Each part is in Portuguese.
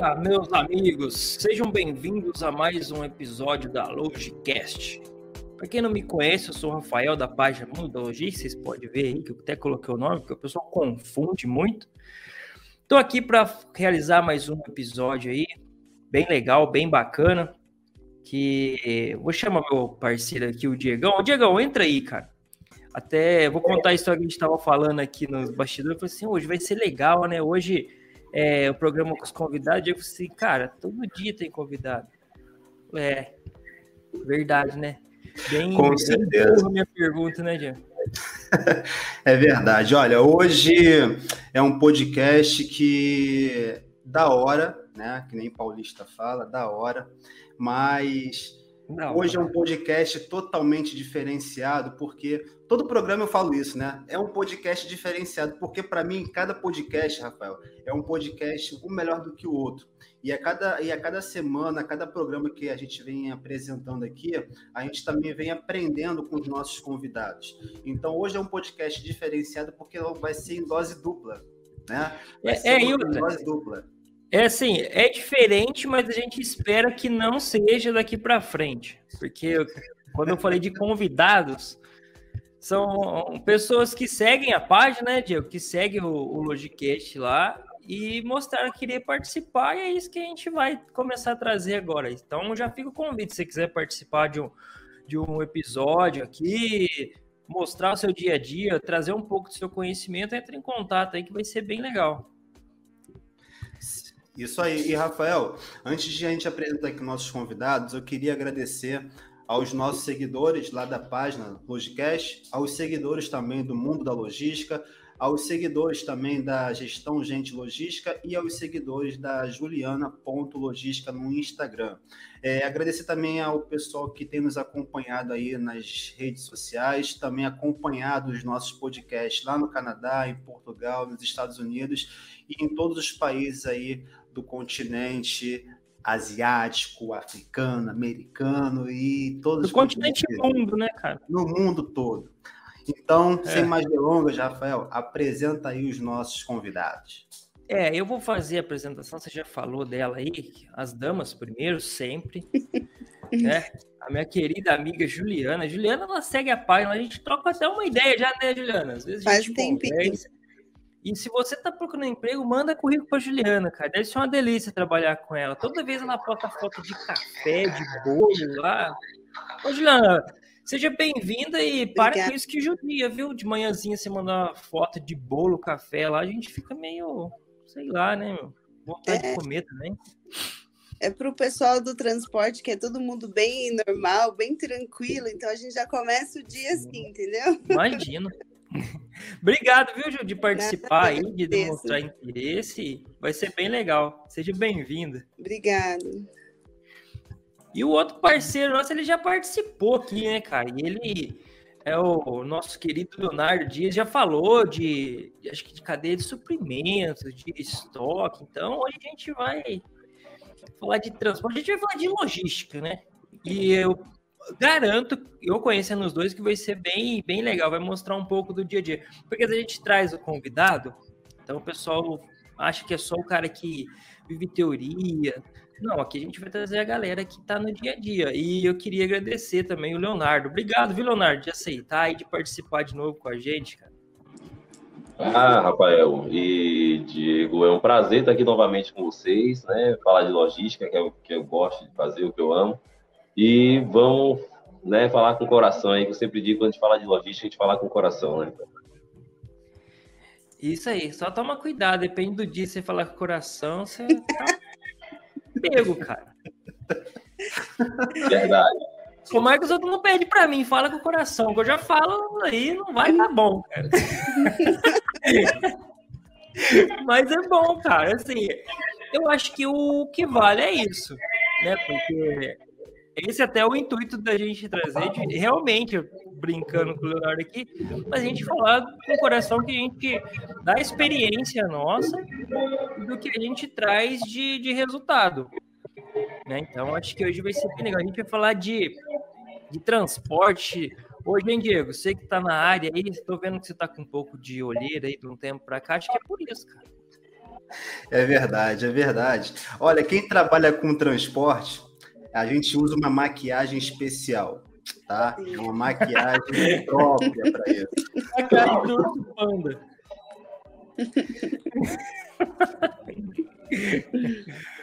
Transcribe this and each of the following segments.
Fala, meus amigos! Sejam bem-vindos a mais um episódio da Logicast. Para quem não me conhece, eu sou o Rafael da página Mundo Logística. Vocês podem ver aí que eu até coloquei o nome, porque o pessoal confunde muito. Estou aqui para realizar mais um episódio aí, bem legal, bem bacana. Que vou chamar meu parceiro aqui, o Diegão. Ô, Diegão, entra aí, cara. Até vou contar a história que a gente estava falando aqui nos bastidores. Eu falei assim: hoje vai ser legal, né? Hoje é, o programa com os convidados, eu falei assim, cara, todo dia tem convidado. É, verdade, né? Bem, com certeza. minha pergunta, né, Diego? é verdade. Olha, hoje é um podcast que da hora, né? Que nem Paulista fala, da hora, mas não, Hoje é um podcast totalmente diferenciado, porque todo programa eu falo isso, né? É um podcast diferenciado, porque para mim, cada podcast, Rafael, é um podcast um melhor do que o outro. E a cada, e a cada semana, a cada programa que a gente vem apresentando aqui, a gente também vem aprendendo com os nossos convidados. Então, hoje é um podcast diferenciado, porque vai ser em dose dupla. Né? Vai é, é, em dose dupla. É assim, é diferente, mas a gente espera que não seja daqui para frente. Porque quando eu falei de convidados, são pessoas que seguem a página, né, Diego? Que seguem o, o Logicast lá e mostraram que queria participar, e é isso que a gente vai começar a trazer agora. Então já fica o convite, se você quiser participar de um, de um episódio aqui, mostrar o seu dia a dia, trazer um pouco do seu conhecimento, entre em contato aí que vai ser bem legal. Isso aí. E, Rafael, antes de a gente apresentar aqui nossos convidados, eu queria agradecer aos nossos seguidores lá da página Logicast, aos seguidores também do Mundo da Logística, aos seguidores também da Gestão Gente Logística e aos seguidores da Juliana.logística no Instagram. É, agradecer também ao pessoal que tem nos acompanhado aí nas redes sociais, também acompanhado os nossos podcasts lá no Canadá, em Portugal, nos Estados Unidos e em todos os países aí do continente asiático, africano, americano e todos do continente mundo, né, cara? No mundo todo. Então, é. sem mais delongas, Rafael, apresenta aí os nossos convidados. É, eu vou fazer a apresentação, você já falou dela aí, as damas primeiro, sempre. né? A minha querida amiga Juliana. Juliana, ela segue a página, a gente troca até uma ideia já, né, Juliana? Às vezes a gente Faz conversa. E se você tá procurando emprego, manda currículo pra Juliana, cara. Deve ser uma delícia trabalhar com ela. Toda vez ela bota foto de café, de bolo lá. Ô, Juliana, seja bem-vinda e para com isso que judia, viu? De manhãzinha você mandar uma foto de bolo, café lá, a gente fica meio, sei lá, né, meu? Vontade é. de comer também. É para o pessoal do transporte, que é todo mundo bem normal, bem tranquilo, então a gente já começa o dia assim, entendeu? Imagino. Obrigado, viu, Ju, de participar aí, de demonstrar interesse. Vai ser bem legal. Seja bem-vinda. Obrigado. E o outro parceiro nosso, ele já participou aqui, né, cara? E ele é o nosso querido Leonardo Dias, já falou de, acho que de cadeia de suprimentos, de estoque. Então, hoje a gente vai falar de transporte, a gente vai falar de logística, né? E eu garanto, eu conhecendo os dois, que vai ser bem, bem legal, vai mostrar um pouco do dia a dia. Porque a gente traz o convidado, então o pessoal acha que é só o cara que vive teoria. Não, aqui a gente vai trazer a galera que está no dia a dia. E eu queria agradecer também o Leonardo. Obrigado, viu, Leonardo, de aceitar e de participar de novo com a gente, cara. Ah, Rafael e Diego, é um prazer estar aqui novamente com vocês, né? Falar de logística, que é o que eu gosto de fazer, o que eu amo. E vamos né, falar com o coração aí, que eu sempre digo, quando a gente fala de logística, a gente fala com o coração, né? Isso aí, só toma cuidado, depende do dia você falar com o coração, você tá pego, cara. Verdade. Como é que os outros não pedem pra mim? Fala com o coração, que eu já falo aí, não vai dar bom, cara. Mas é bom, cara. Assim, eu acho que o que vale é isso, né? Porque esse até é o intuito da gente trazer, de, realmente, brincando com o Leonardo aqui, mas a gente falar com o coração que a gente dá experiência nossa do que a gente traz de, de resultado. Né? Então, acho que hoje vai ser bem legal. A gente vai falar de, de transporte. Hoje, hein, Diego? Você que está na área aí, estou vendo que você está com um pouco de olheira aí de um tempo para cá, acho que é por isso, cara. É verdade, é verdade. Olha, quem trabalha com transporte, a gente usa uma maquiagem especial, tá? É uma maquiagem própria para isso. Maquiagem do panda.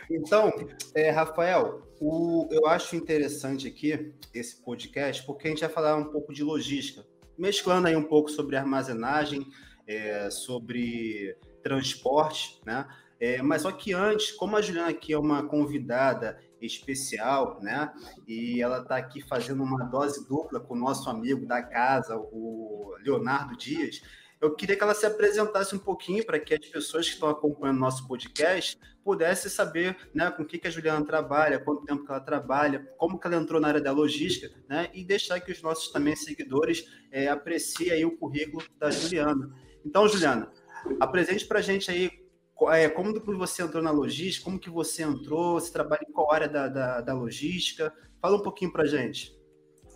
Então, é, Rafael, o, eu acho interessante aqui esse podcast, porque a gente vai falar um pouco de logística, mesclando aí um pouco sobre armazenagem, é, sobre transporte, né? É, mas só que antes, como a Juliana aqui é uma convidada especial, né? E ela está aqui fazendo uma dose dupla com o nosso amigo da casa, o Leonardo Dias. Eu queria que ela se apresentasse um pouquinho para que as pessoas que estão acompanhando nosso podcast pudessem saber né, com o que, que a Juliana trabalha, quanto tempo que ela trabalha, como que ela entrou na área da logística, né, e deixar que os nossos também seguidores é, apreciem o currículo da Juliana. Então, Juliana, apresente para a gente aí é, como você entrou na logística, como que você entrou, você trabalha em qual área da, da, da logística? Fala um pouquinho para gente.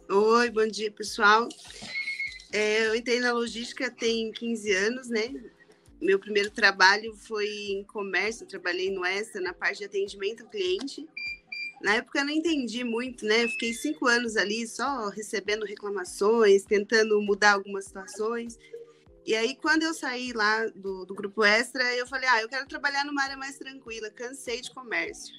Oi, bom dia, pessoal. É, eu entrei na logística tem 15 anos, né? Meu primeiro trabalho foi em comércio, eu trabalhei no Extra, na parte de atendimento ao cliente. Na época eu não entendi muito, né? fiquei cinco anos ali só recebendo reclamações, tentando mudar algumas situações. E aí, quando eu saí lá do, do Grupo Extra, eu falei, ah, eu quero trabalhar numa área mais tranquila, cansei de comércio.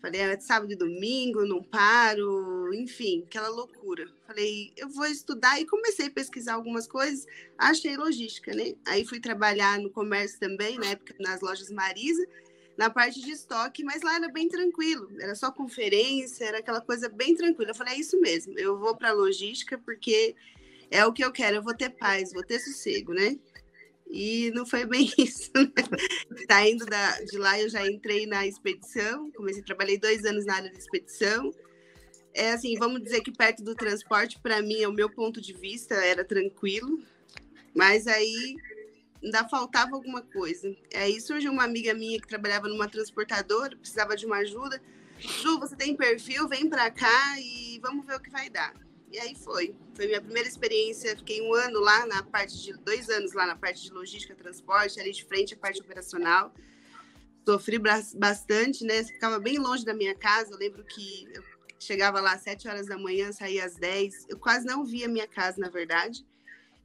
Falei, é sábado e domingo, não paro, enfim, aquela loucura. Falei, eu vou estudar e comecei a pesquisar algumas coisas, achei logística, né? Aí fui trabalhar no comércio também, na época nas lojas Marisa, na parte de estoque, mas lá era bem tranquilo, era só conferência, era aquela coisa bem tranquila. Eu falei, é isso mesmo, eu vou para logística porque é o que eu quero, eu vou ter paz, vou ter sossego, né? E não foi bem isso, né? Saindo da, de lá, eu já entrei na expedição, comecei, trabalhei dois anos na área de expedição. É assim, vamos dizer que perto do transporte, para mim, é o meu ponto de vista, era tranquilo, mas aí ainda faltava alguma coisa. Aí surgiu uma amiga minha que trabalhava numa transportadora, precisava de uma ajuda. Ju, você tem perfil, vem para cá e vamos ver o que vai dar. E aí foi. Foi minha primeira experiência. Fiquei um ano lá na parte de. dois anos lá na parte de logística, transporte, ali de frente à parte operacional. Sofri bastante, né? Ficava bem longe da minha casa. Eu lembro que eu chegava lá às sete horas da manhã, saía às dez. Eu quase não via minha casa, na verdade.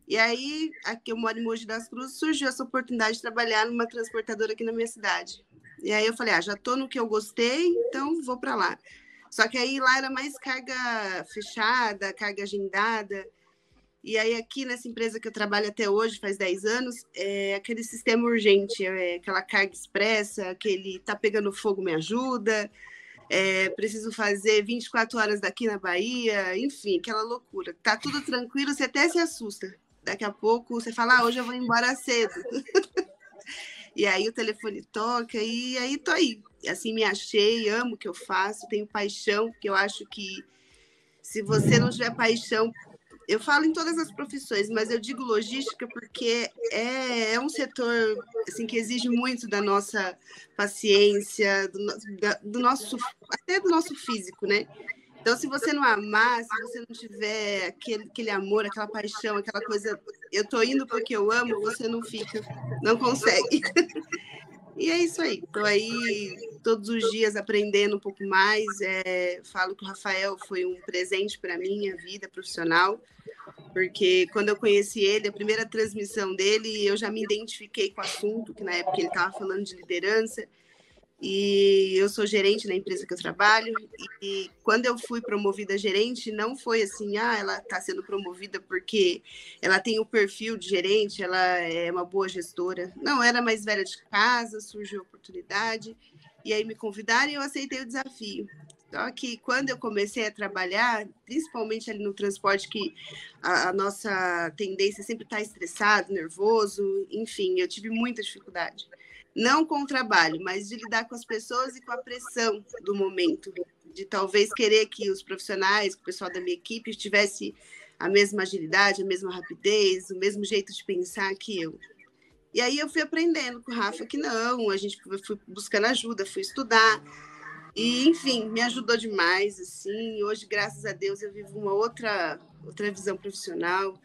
E aí, aqui eu moro em Mogi das Cruzes, surgiu essa oportunidade de trabalhar numa transportadora aqui na minha cidade. E aí eu falei, ah, já estou no que eu gostei, então vou para lá. Só que aí lá era mais carga fechada, carga agendada. E aí aqui nessa empresa que eu trabalho até hoje, faz 10 anos, é aquele sistema urgente, é aquela carga expressa, aquele tá pegando fogo, me ajuda, é, preciso fazer 24 horas daqui na Bahia, enfim, aquela loucura. Tá tudo tranquilo, você até se assusta. Daqui a pouco você fala, ah, hoje eu vou embora cedo. e aí o telefone toca, e aí tô aí, assim me achei, amo o que eu faço, tenho paixão, porque eu acho que se você não tiver paixão, eu falo em todas as profissões, mas eu digo logística porque é, é um setor assim que exige muito da nossa paciência, do, da, do nosso até do nosso físico, né? Então, se você não amar, se você não tiver aquele, aquele amor, aquela paixão, aquela coisa, eu tô indo porque eu amo, você não fica, não consegue. E é isso aí. Estou aí todos os dias aprendendo um pouco mais. É, falo que o Rafael foi um presente para minha vida profissional, porque quando eu conheci ele, a primeira transmissão dele, eu já me identifiquei com o assunto, que na época ele estava falando de liderança. E eu sou gerente na empresa que eu trabalho. E quando eu fui promovida gerente, não foi assim, ah, ela está sendo promovida porque ela tem o perfil de gerente, ela é uma boa gestora. Não, era mais velha de casa, surgiu a oportunidade. E aí me convidaram e eu aceitei o desafio. Só que quando eu comecei a trabalhar, principalmente ali no transporte, que a, a nossa tendência é sempre estar tá estressado, nervoso, enfim, eu tive muita dificuldade não com o trabalho, mas de lidar com as pessoas e com a pressão do momento, de talvez querer que os profissionais, o pessoal da minha equipe tivesse a mesma agilidade, a mesma rapidez, o mesmo jeito de pensar que eu. E aí eu fui aprendendo com o Rafa que não, a gente foi buscando ajuda, fui estudar. E, enfim, me ajudou demais, assim. Hoje, graças a Deus, eu vivo uma outra, outra visão profissional.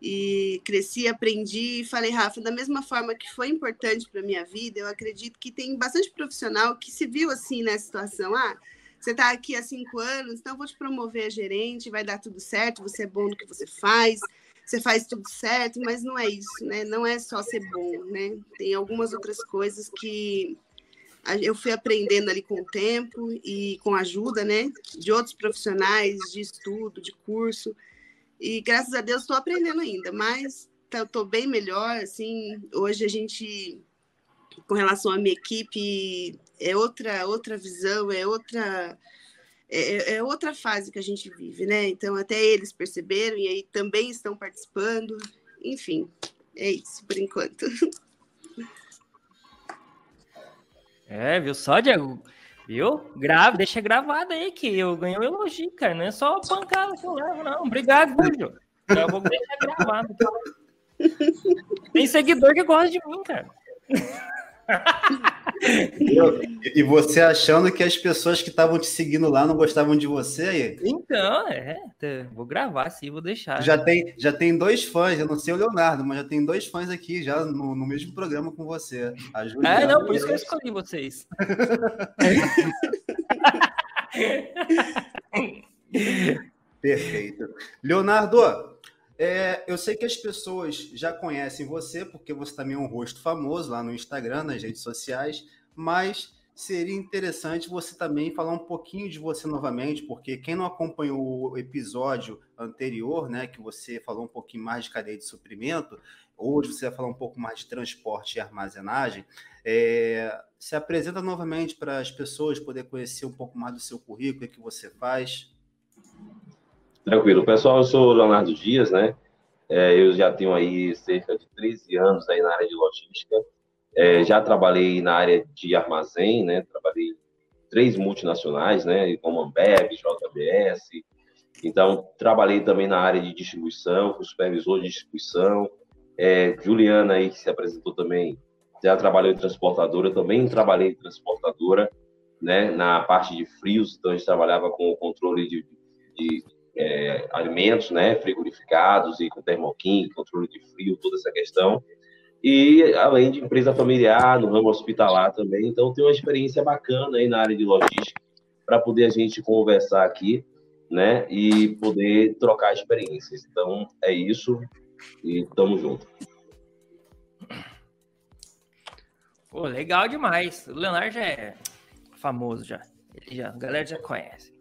E cresci, aprendi e falei, Rafa, da mesma forma que foi importante para minha vida, eu acredito que tem bastante profissional que se viu assim nessa situação. Ah, você está aqui há cinco anos, então eu vou te promover a gerente, vai dar tudo certo, você é bom no que você faz, você faz tudo certo, mas não é isso, né? Não é só ser bom, né? Tem algumas outras coisas que eu fui aprendendo ali com o tempo e com a ajuda, né, de outros profissionais de estudo, de curso. E graças a Deus estou aprendendo ainda, mas estou tá, bem melhor. Assim, hoje a gente, com relação à minha equipe, é outra outra visão, é outra é, é, outra fase que a gente vive, né? Então até eles perceberam e aí também estão participando. Enfim, é isso por enquanto. É, viu só, Diego? Viu? Grave, deixa gravado aí que eu ganhei um elogio, cara. Não é só pancada que eu levo, não. Obrigado, Gujo. Eu vou deixar gravado. Tem seguidor que gosta de mim, cara. e você achando que as pessoas que estavam te seguindo lá não gostavam de você aí? Então, é, vou gravar sim, vou deixar. Já tem, já tem dois fãs, eu não sei o Leonardo, mas já tem dois fãs aqui já no, no mesmo programa com você. A Juliana é, não, por isso que eu escolhi vocês. Perfeito. Leonardo, é, eu sei que as pessoas já conhecem você, porque você também é um rosto famoso lá no Instagram, nas redes sociais, mas seria interessante você também falar um pouquinho de você novamente, porque quem não acompanhou o episódio anterior, né, que você falou um pouquinho mais de cadeia de suprimento, hoje você vai falar um pouco mais de transporte e armazenagem, é, se apresenta novamente para as pessoas poder conhecer um pouco mais do seu currículo, o que você faz. Tranquilo. Pessoal, eu sou Leonardo Dias, né? É, eu já tenho aí cerca de 13 anos aí na área de logística. É, já trabalhei na área de armazém, né? Trabalhei três multinacionais, né? Como Ambev, JBS. Então, trabalhei também na área de distribuição, fui supervisor de distribuição. É, Juliana aí, que se apresentou também, já trabalhou em transportadora, também trabalhei em transportadora, né? Na parte de frios, então a gente trabalhava com o controle de, de é, alimentos, né, frigorificados e com termoquim, controle de frio, toda essa questão. E além de empresa familiar, no ramo hospitalar também. Então, tem uma experiência bacana aí na área de logística para poder a gente conversar aqui, né, e poder trocar experiências. Então, é isso e tamo junto. Pô, legal demais. O Leonardo já é famoso já. Ele já a galera já conhece.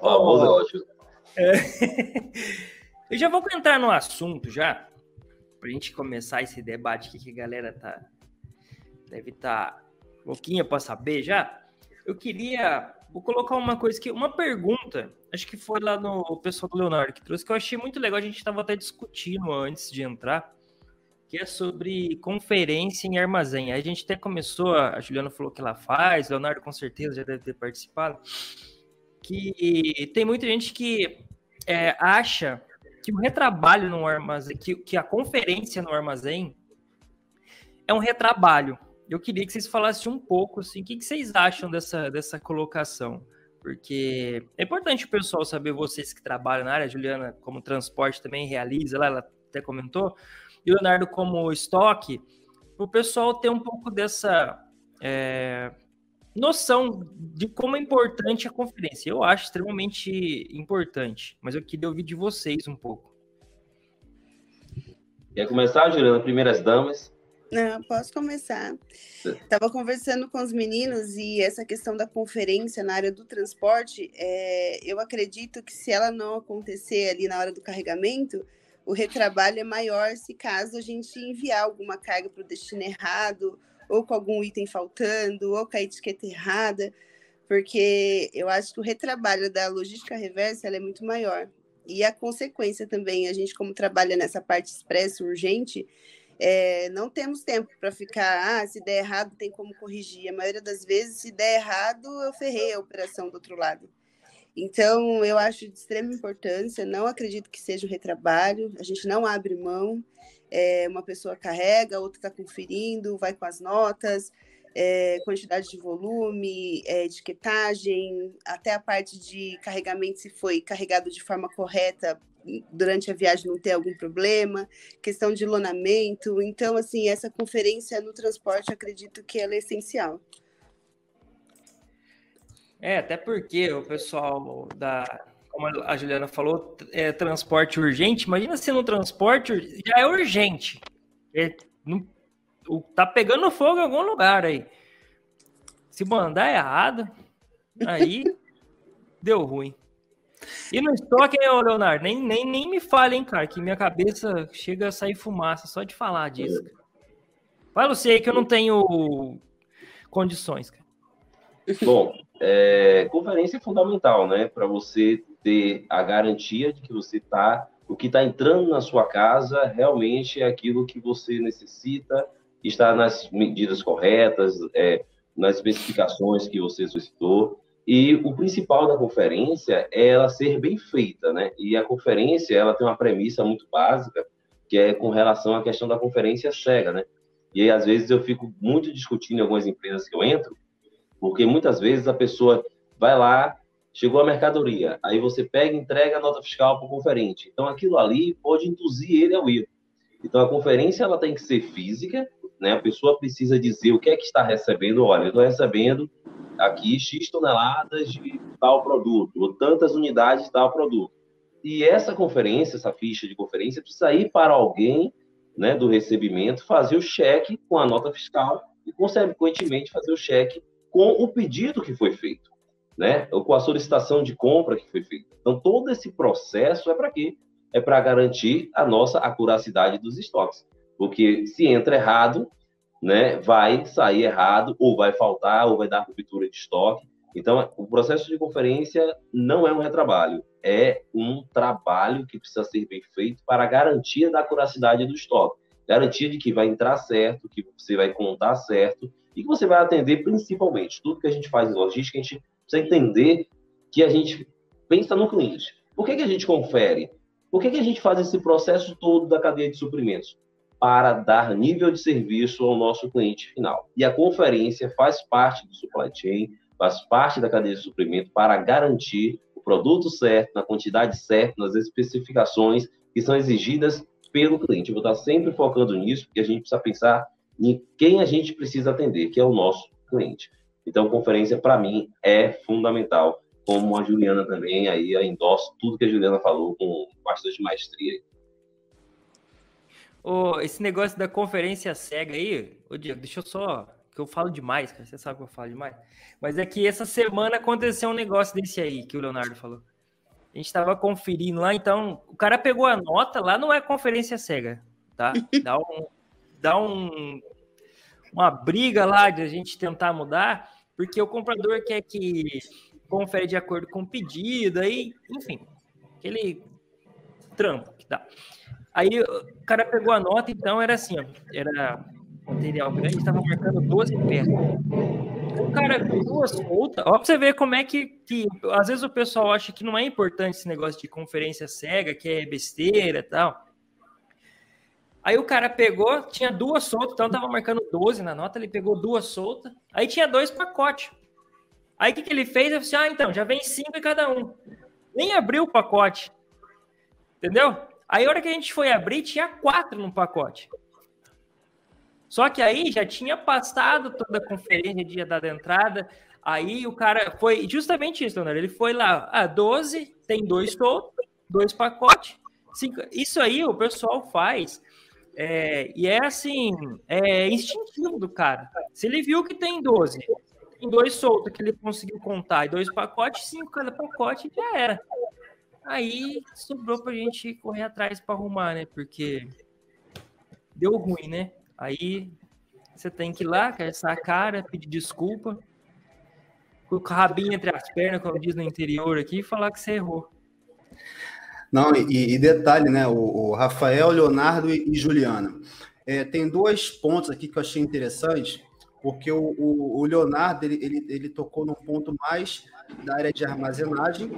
Famoso é ótimo. É. Eu já vou entrar no assunto já, para a gente começar esse debate aqui que a galera tá deve estar tá louquinha para saber já. Eu queria vou colocar uma coisa que uma pergunta, acho que foi lá no pessoal do Leonardo que trouxe que eu achei muito legal, a gente estava até discutindo antes de entrar, que é sobre conferência em armazém. A gente até começou, a Juliana falou que ela faz, Leonardo com certeza já deve ter participado. Que tem muita gente que é, acha que o retrabalho no armazém, que, que a conferência no armazém é um retrabalho. Eu queria que vocês falassem um pouco, assim, o que, que vocês acham dessa, dessa colocação? Porque é importante o pessoal saber, vocês que trabalham na área, a Juliana, como transporte também realiza, lá, ela até comentou, e o Leonardo como estoque, o pessoal ter um pouco dessa é, noção de como é importante a conferência. Eu acho extremamente importante, mas eu queria ouvir de vocês um pouco. Quer começar, Juliana? Primeiras damas. Não, posso começar. Estava conversando com os meninos e essa questão da conferência na área do transporte, é, eu acredito que se ela não acontecer ali na hora do carregamento, o retrabalho é maior se caso a gente enviar alguma carga para o destino errado ou com algum item faltando, ou com a etiqueta errada, porque eu acho que o retrabalho da logística reversa é muito maior. E a consequência também, a gente como trabalha nessa parte expressa, urgente, é, não temos tempo para ficar, ah, se der errado tem como corrigir. A maioria das vezes, se der errado, eu ferrei a operação do outro lado. Então, eu acho de extrema importância, não acredito que seja um retrabalho, a gente não abre mão, é, uma pessoa carrega, outra está conferindo, vai com as notas, é, quantidade de volume, é, etiquetagem, até a parte de carregamento, se foi carregado de forma correta, durante a viagem não ter algum problema, questão de lonamento. Então, assim, essa conferência no transporte, acredito que ela é essencial. É, até porque o pessoal da, como a Juliana falou, é transporte urgente. Imagina se no transporte já é urgente. É, não, tá pegando fogo em algum lugar aí. Se mandar errado, aí deu ruim. E no estoque, hein, Leonardo? Nem, nem, nem me fale, hein, cara, que minha cabeça chega a sair fumaça só de falar disso. Fala você aí que eu não tenho condições, cara. Bom, é, conferência é fundamental, né? Para você ter a garantia de que você está, o que está entrando na sua casa realmente é aquilo que você necessita, está nas medidas corretas, é, nas especificações que você solicitou. E o principal da conferência é ela ser bem feita, né? E a conferência, ela tem uma premissa muito básica, que é com relação à questão da conferência cega, né? E aí, às vezes, eu fico muito discutindo em algumas empresas que eu entro, porque muitas vezes a pessoa vai lá, chegou a mercadoria, aí você pega e entrega a nota fiscal para o conferente. Então, aquilo ali pode induzir ele ao erro. Então, a conferência ela tem que ser física, né? A pessoa precisa dizer o que é que está recebendo. Olha, eu estou recebendo aqui X toneladas de tal produto, ou tantas unidades de tal produto. E essa conferência, essa ficha de conferência, precisa ir para alguém né, do recebimento fazer o cheque com a nota fiscal e, consequentemente, fazer o cheque com o pedido que foi feito, né, ou com a solicitação de compra que foi feita. Então, todo esse processo é para quê? É para garantir a nossa acuracidade dos estoques. Porque se entra errado, né, vai sair errado, ou vai faltar, ou vai dar ruptura de estoque. Então, o processo de conferência não é um retrabalho, é um trabalho que precisa ser bem feito para a garantia da acuracidade do estoque. Garantia de que vai entrar certo, que você vai contar certo e que você vai atender principalmente. Tudo que a gente faz em logística, a gente precisa entender que a gente pensa no cliente. Por que, que a gente confere? Por que, que a gente faz esse processo todo da cadeia de suprimentos? para dar nível de serviço ao nosso cliente final. E a conferência faz parte do supply chain, faz parte da cadeia de suprimento para garantir o produto certo, na quantidade certa, nas especificações que são exigidas pelo cliente. Eu vou estar sempre focando nisso, porque a gente precisa pensar em quem a gente precisa atender, que é o nosso cliente. Então, conferência, para mim, é fundamental, como a Juliana também, aí eu endosso tudo que a Juliana falou com bastante maestria. Oh, esse negócio da conferência cega aí, ô Diego, deixa eu só. Que eu falo demais, cara. Você sabe que eu falo demais. Mas é que essa semana aconteceu um negócio desse aí que o Leonardo falou. A gente estava conferindo lá, então o cara pegou a nota, lá não é conferência cega, tá? Dá um, dá um uma briga lá de a gente tentar mudar, porque o comprador quer que confere de acordo com o pedido, aí, enfim, aquele trampo que dá. Aí o cara pegou a nota, então era assim, ó, era material grande, estava marcando 12 peças. O cara duas soltas, ó, pra você ver como é que, que às vezes o pessoal acha que não é importante esse negócio de conferência cega, que é besteira e tal. Aí o cara pegou, tinha duas soltas, então tava marcando 12 na nota, ele pegou duas soltas, aí tinha dois pacotes. Aí o que, que ele fez? Ele disse, ah, então, já vem cinco em cada um. Nem abriu o pacote. Entendeu? Aí, a hora que a gente foi abrir, tinha quatro no pacote. Só que aí já tinha passado toda a conferência, dia da entrada. Aí o cara foi justamente isso, Leonardo. Ele foi lá, ah, 12, tem dois soltos, dois pacotes. Cinco. Isso aí o pessoal faz. É, e é assim, é instintivo do cara. Se ele viu que tem 12, tem dois soltos que ele conseguiu contar e dois pacotes, cinco cada pacote já era. Aí sobrou pra gente correr atrás para arrumar, né? Porque deu ruim, né? Aí você tem que ir lá, caçar a cara, pedir desculpa, com o rabinho entre as pernas, como diz no interior aqui, e falar que você errou. Não, e, e detalhe, né? O, o, Rafael, Leonardo e, e Juliana. É, tem dois pontos aqui que eu achei interessantes, porque o, o, o Leonardo ele, ele, ele tocou num ponto mais da área de armazenagem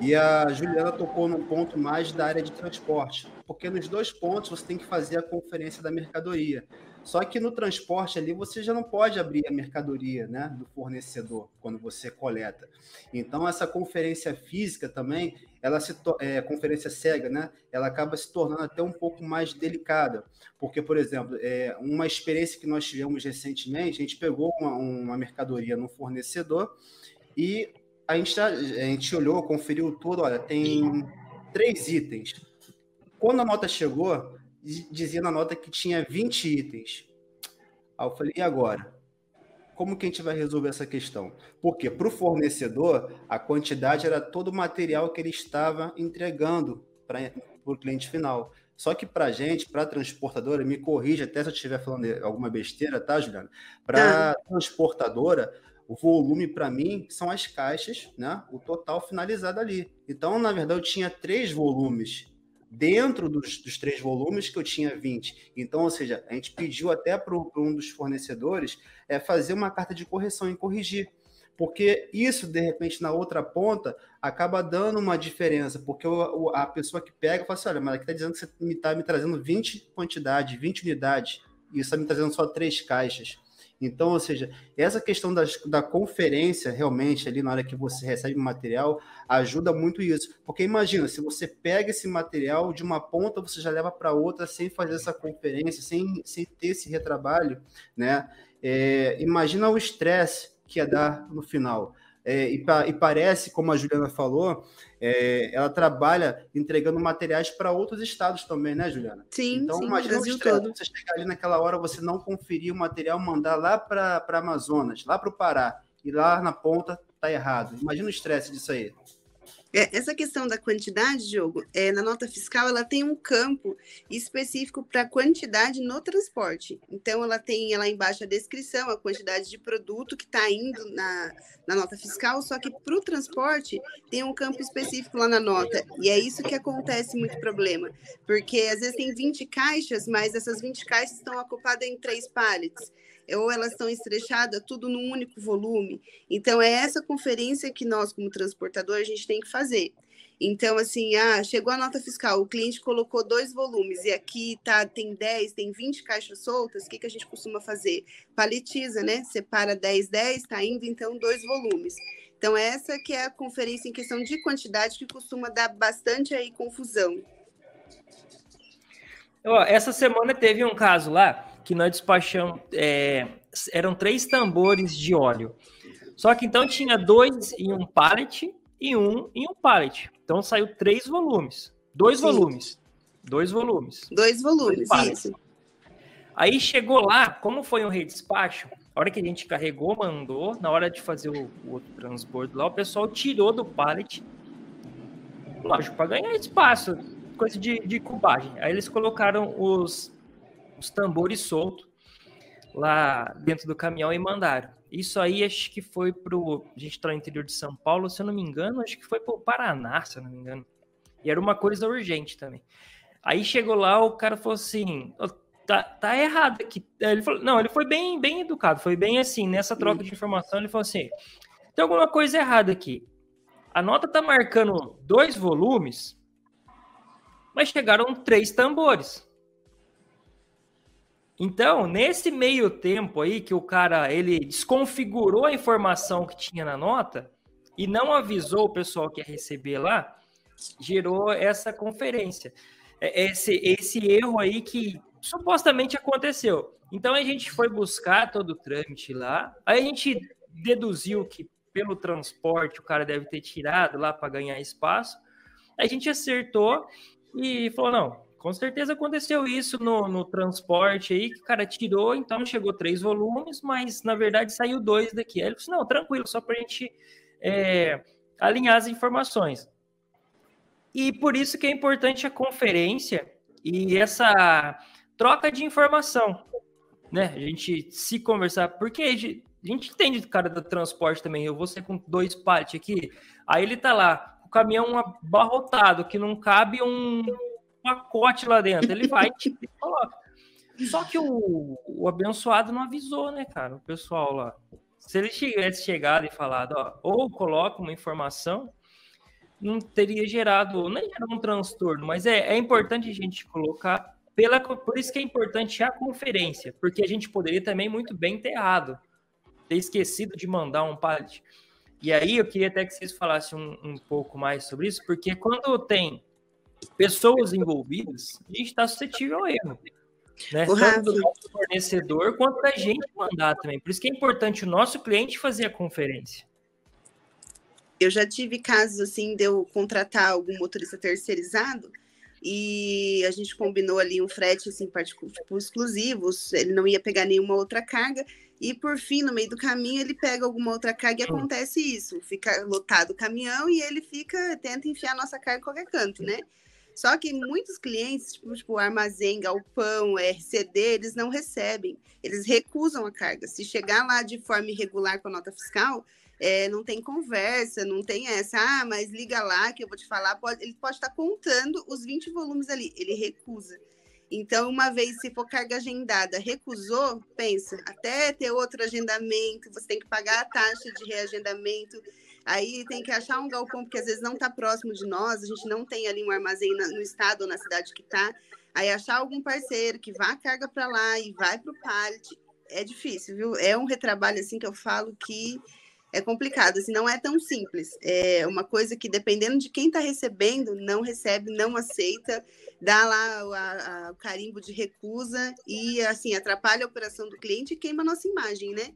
e a Juliana tocou num ponto mais da área de transporte, porque nos dois pontos você tem que fazer a conferência da mercadoria. Só que no transporte ali você já não pode abrir a mercadoria né, do fornecedor quando você coleta. Então essa conferência física também, ela se é, conferência cega, né? Ela acaba se tornando até um pouco mais delicada, porque por exemplo, é, uma experiência que nós tivemos recentemente, a gente pegou uma, uma mercadoria no fornecedor e a gente, tá, a gente olhou, conferiu tudo, olha, tem três itens. Quando a nota chegou, dizia na nota que tinha 20 itens. Aí eu falei, e agora? Como que a gente vai resolver essa questão? Porque para o fornecedor, a quantidade era todo o material que ele estava entregando para o cliente final. Só que para a gente, para a transportadora, me corrija até se eu estiver falando alguma besteira, tá, Juliana? Para a tá. transportadora, o volume para mim são as caixas, né? O total finalizado ali. Então, na verdade, eu tinha três volumes dentro dos, dos, três volumes que eu tinha 20. Então, ou seja, a gente pediu até para um dos fornecedores é, fazer uma carta de correção e corrigir. Porque isso, de repente, na outra ponta, acaba dando uma diferença. Porque o, a pessoa que pega fala assim: olha, mas aqui está dizendo que você está me trazendo 20 quantidades, 20 unidades, e está me trazendo só três caixas. Então, ou seja, essa questão das, da conferência, realmente, ali na hora que você recebe o material, ajuda muito isso. Porque imagina, se você pega esse material de uma ponta, você já leva para outra sem fazer essa conferência, sem, sem ter esse retrabalho, né? É, imagina o estresse que ia dar no final. É, e, e, parece, como a Juliana falou, é, ela trabalha entregando materiais para outros estados também, né, Juliana? Sim, então, sim, imagina o estresse, você chegar ali naquela hora, você não conferir o material, mandar lá para Amazonas, lá para o Pará, e lá na ponta tá errado. Imagina o estresse disso aí. É, essa questão da quantidade, Diogo, é, na nota fiscal ela tem um campo específico para quantidade no transporte. Então, ela tem lá embaixo a descrição, a quantidade de produto que está indo na, na nota fiscal, só que para o transporte tem um campo específico lá na nota. E é isso que acontece muito problema, porque às vezes tem 20 caixas, mas essas 20 caixas estão ocupadas em três pallets ou elas estão estrechadas tudo num único volume. Então, é essa conferência que nós, como transportador, a gente tem que fazer. Então, assim, ah, chegou a nota fiscal, o cliente colocou dois volumes e aqui tá, tem 10, tem 20 caixas soltas, o que, que a gente costuma fazer? Paletiza, né? Separa 10, 10, tá indo então dois volumes. Então, essa que é a conferência em questão de quantidade que costuma dar bastante aí confusão. Essa semana teve um caso lá que nós despachamos. É, eram três tambores de óleo. Só que então tinha dois em um pallet e um em um pallet. Então saiu três volumes. Dois Sim. volumes. Dois volumes. Dois volumes, dois. Aí chegou lá, como foi um redespacho, a hora que a gente carregou, mandou, na hora de fazer o, o outro transbordo lá, o pessoal tirou do pallet. Lógico, para ganhar espaço, coisa de, de cubagem. Aí eles colocaram os os tambores soltos lá dentro do caminhão e mandaram. Isso aí acho que foi pro. A gente está no interior de São Paulo, se eu não me engano, acho que foi pro Paraná, se eu não me engano. E era uma coisa urgente também. Aí chegou lá, o cara falou assim: tá, tá errado aqui. Ele falou, não, ele foi bem, bem educado, foi bem assim, nessa troca de informação, ele falou assim: tem alguma coisa errada aqui. A nota tá marcando dois volumes, mas chegaram três tambores. Então, nesse meio tempo aí que o cara ele desconfigurou a informação que tinha na nota e não avisou o pessoal que ia receber lá, gerou essa conferência. É, esse, esse erro aí que supostamente aconteceu. Então a gente foi buscar todo o trâmite lá, aí a gente deduziu que pelo transporte o cara deve ter tirado lá para ganhar espaço. A gente acertou e falou: não, com certeza aconteceu isso no, no transporte aí, que o cara tirou, então chegou três volumes, mas na verdade saiu dois daqui. Aí ele falou: assim, não, tranquilo, só para a gente é, alinhar as informações. E por isso que é importante a conferência e essa troca de informação, né? A gente se conversar, porque a gente entende do cara do transporte também. Eu vou ser com dois pallets aqui, aí ele tá lá, o caminhão abarrotado, que não cabe um pacote lá dentro. Ele vai e coloca. Só que o, o abençoado não avisou, né, cara? O pessoal lá. Se ele tivesse chegado e falado, ó, ou coloca uma informação, não teria gerado, nem gerado um transtorno, mas é, é importante a gente colocar pela, por isso que é importante a conferência, porque a gente poderia também muito bem ter errado, ter esquecido de mandar um pallet. E aí eu queria até que vocês falassem um, um pouco mais sobre isso, porque quando tem pessoas envolvidas, a gente está suscetível ao erro. Né? Tanto do nosso fornecedor quanto da gente mandar também. Por isso que é importante o nosso cliente fazer a conferência. Eu já tive casos assim de eu contratar algum motorista terceirizado e a gente combinou ali um frete assim particular, tipo, exclusivo, ele não ia pegar nenhuma outra carga e por fim no meio do caminho ele pega alguma outra carga e hum. acontece isso, fica lotado o caminhão e ele fica tenta enfiar a nossa carga em qualquer canto, né? Só que muitos clientes, tipo, tipo armazém, galpão, RCD, eles não recebem, eles recusam a carga. Se chegar lá de forma irregular com a nota fiscal, é, não tem conversa, não tem essa, ah, mas liga lá que eu vou te falar, pode, ele pode estar contando os 20 volumes ali, ele recusa. Então, uma vez, se for carga agendada, recusou, pensa, até ter outro agendamento, você tem que pagar a taxa de reagendamento, Aí tem que achar um galpão, porque às vezes não está próximo de nós, a gente não tem ali um armazém no estado ou na cidade que está. Aí achar algum parceiro que vá a carga para lá e vai para o pallet, é difícil, viu? É um retrabalho assim que eu falo que é complicado, assim, não é tão simples. É uma coisa que, dependendo de quem está recebendo, não recebe, não aceita, dá lá o, a, o carimbo de recusa e, assim, atrapalha a operação do cliente e queima a nossa imagem, né?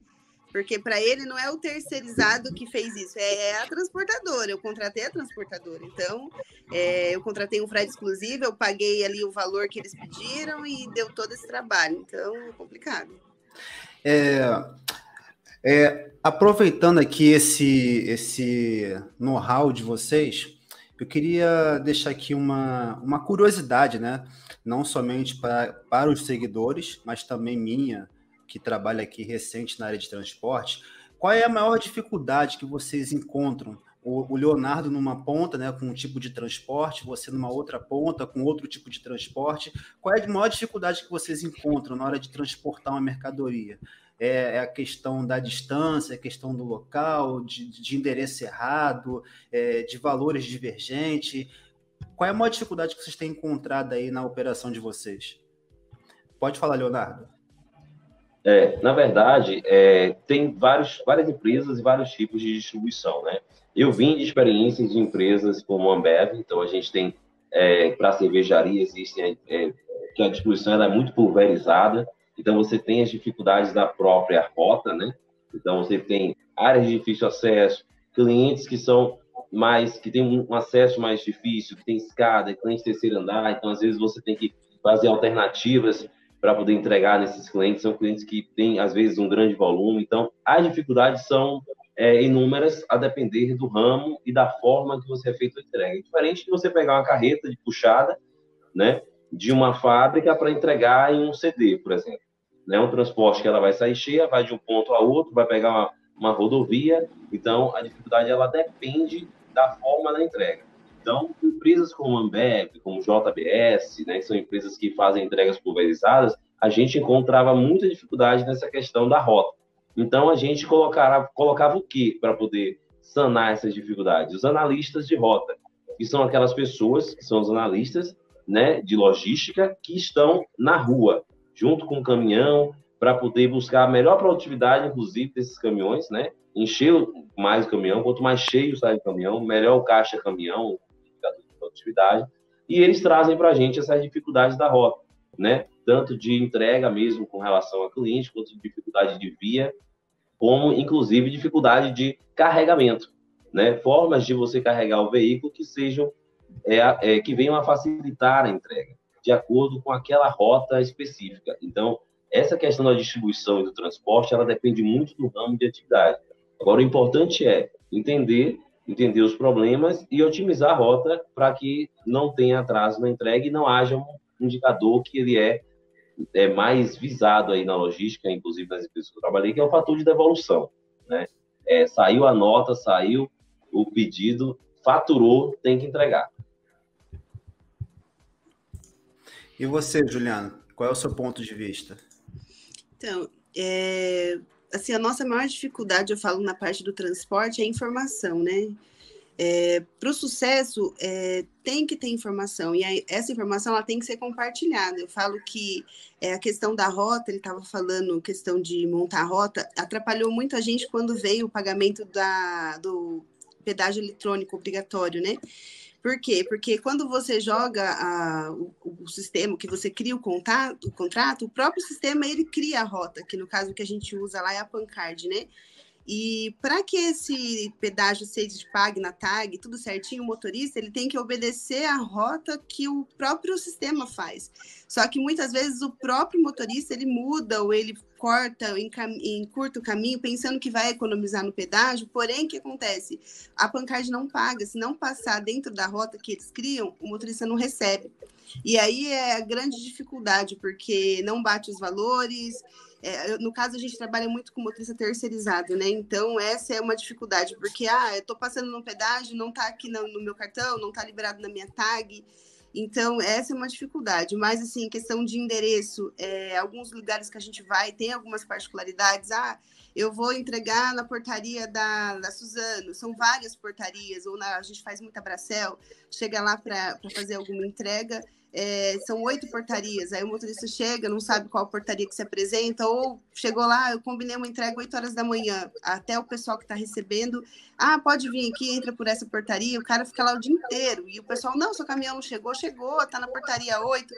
Porque para ele não é o terceirizado que fez isso, é, é a transportadora. Eu contratei a transportadora. Então, é, eu contratei um frete exclusivo, eu paguei ali o valor que eles pediram e deu todo esse trabalho. Então, é complicado. É, é, aproveitando aqui esse, esse know-how de vocês, eu queria deixar aqui uma, uma curiosidade, né? Não somente para, para os seguidores, mas também minha, que trabalha aqui recente na área de transporte, qual é a maior dificuldade que vocês encontram? O, Leonardo numa ponta, né, com um tipo de transporte, você numa outra ponta, com outro tipo de transporte. Qual é a maior dificuldade que vocês encontram na hora de transportar uma mercadoria? É, é a questão da distância, é a questão do local, de, de endereço errado, é, de valores divergentes. Qual é a maior dificuldade que vocês têm encontrado aí na operação de vocês? Pode falar, Leonardo. É, na verdade, é, tem vários, várias empresas e vários tipos de distribuição, né? Eu vim de experiências de empresas como a Ambev, então a gente tem, é, para cervejaria, existem, é, que a distribuição é muito pulverizada, então você tem as dificuldades da própria rota, né? Então você tem áreas de difícil acesso, clientes que são mais, que tem um acesso mais difícil, que tem escada, cliente terceiro andar, então às vezes você tem que fazer alternativas para poder entregar nesses clientes. São clientes que têm, às vezes, um grande volume. Então, as dificuldades são é, inúmeras a depender do ramo e da forma que você é feito a entrega. É diferente de você pegar uma carreta de puxada, né, de uma fábrica para entregar em um CD, por exemplo. Né, um transporte que ela vai sair cheia, vai de um ponto a outro, vai pegar uma, uma rodovia. Então, a dificuldade ela depende da forma da entrega. Então, empresas como Ambev, como JBS, né, que são empresas que fazem entregas pulverizadas, a gente encontrava muita dificuldade nessa questão da rota. Então, a gente colocava, colocava o que para poder sanar essas dificuldades? Os analistas de rota, que são aquelas pessoas, que são os analistas né, de logística, que estão na rua, junto com o caminhão, para poder buscar a melhor produtividade, inclusive, desses caminhões, né? Encher mais o caminhão, quanto mais cheio sai o caminhão, melhor o caixa caminhão, produtividade, e eles trazem para a gente essas dificuldades da rota, né? Tanto de entrega mesmo com relação ao cliente, quanto de dificuldade de via, como inclusive dificuldade de carregamento, né? Formas de você carregar o veículo que sejam é, é, que venham a facilitar a entrega, de acordo com aquela rota específica. Então, essa questão da distribuição e do transporte, ela depende muito do ramo de atividade. Agora, o importante é entender entender os problemas e otimizar a rota para que não tenha atraso na entrega e não haja um indicador que ele é, é mais visado aí na logística, inclusive nas empresas que eu trabalhei, que é o fator de devolução. Né? É, saiu a nota, saiu o pedido, faturou, tem que entregar. E você, Juliana, qual é o seu ponto de vista? Então, é, assim, a nossa maior dificuldade, eu falo na parte do transporte, é a informação, né? É, Para o sucesso, é, tem que ter informação, e aí, essa informação ela tem que ser compartilhada. Eu falo que é, a questão da rota, ele estava falando, questão de montar a rota, atrapalhou muito a gente quando veio o pagamento da, do pedágio eletrônico obrigatório, né? Por quê? Porque quando você joga a, o, o, sistema, que você cria o, contato, o contrato, o próprio sistema ele cria a rota, que no caso que a gente usa lá é a Pancard, né? E para que esse pedágio seja pague na tag, tudo certinho, o motorista ele tem que obedecer a rota que o próprio sistema faz. Só que muitas vezes o próprio motorista ele muda ou ele corta, em curto caminho, pensando que vai economizar no pedágio, porém, o que acontece? A pancard não paga, se não passar dentro da rota que eles criam, o motorista não recebe. E aí é a grande dificuldade, porque não bate os valores, é, no caso, a gente trabalha muito com motorista terceirizado, né? Então, essa é uma dificuldade, porque, ah, eu tô passando no pedágio, não tá aqui no, no meu cartão, não tá liberado na minha tag. Então, essa é uma dificuldade. Mas, assim, questão de endereço, é, alguns lugares que a gente vai tem algumas particularidades. Ah, eu vou entregar na portaria da, da Suzano. São várias portarias, ou na, a gente faz muita Bracel, chega lá para fazer alguma entrega é, são oito portarias, aí o motorista chega, não sabe qual portaria que se apresenta, ou chegou lá, eu combinei uma entrega oito horas da manhã, até o pessoal que está recebendo, ah, pode vir aqui, entra por essa portaria, o cara fica lá o dia inteiro, e o pessoal, não, seu caminhão não chegou, chegou, está na portaria oito,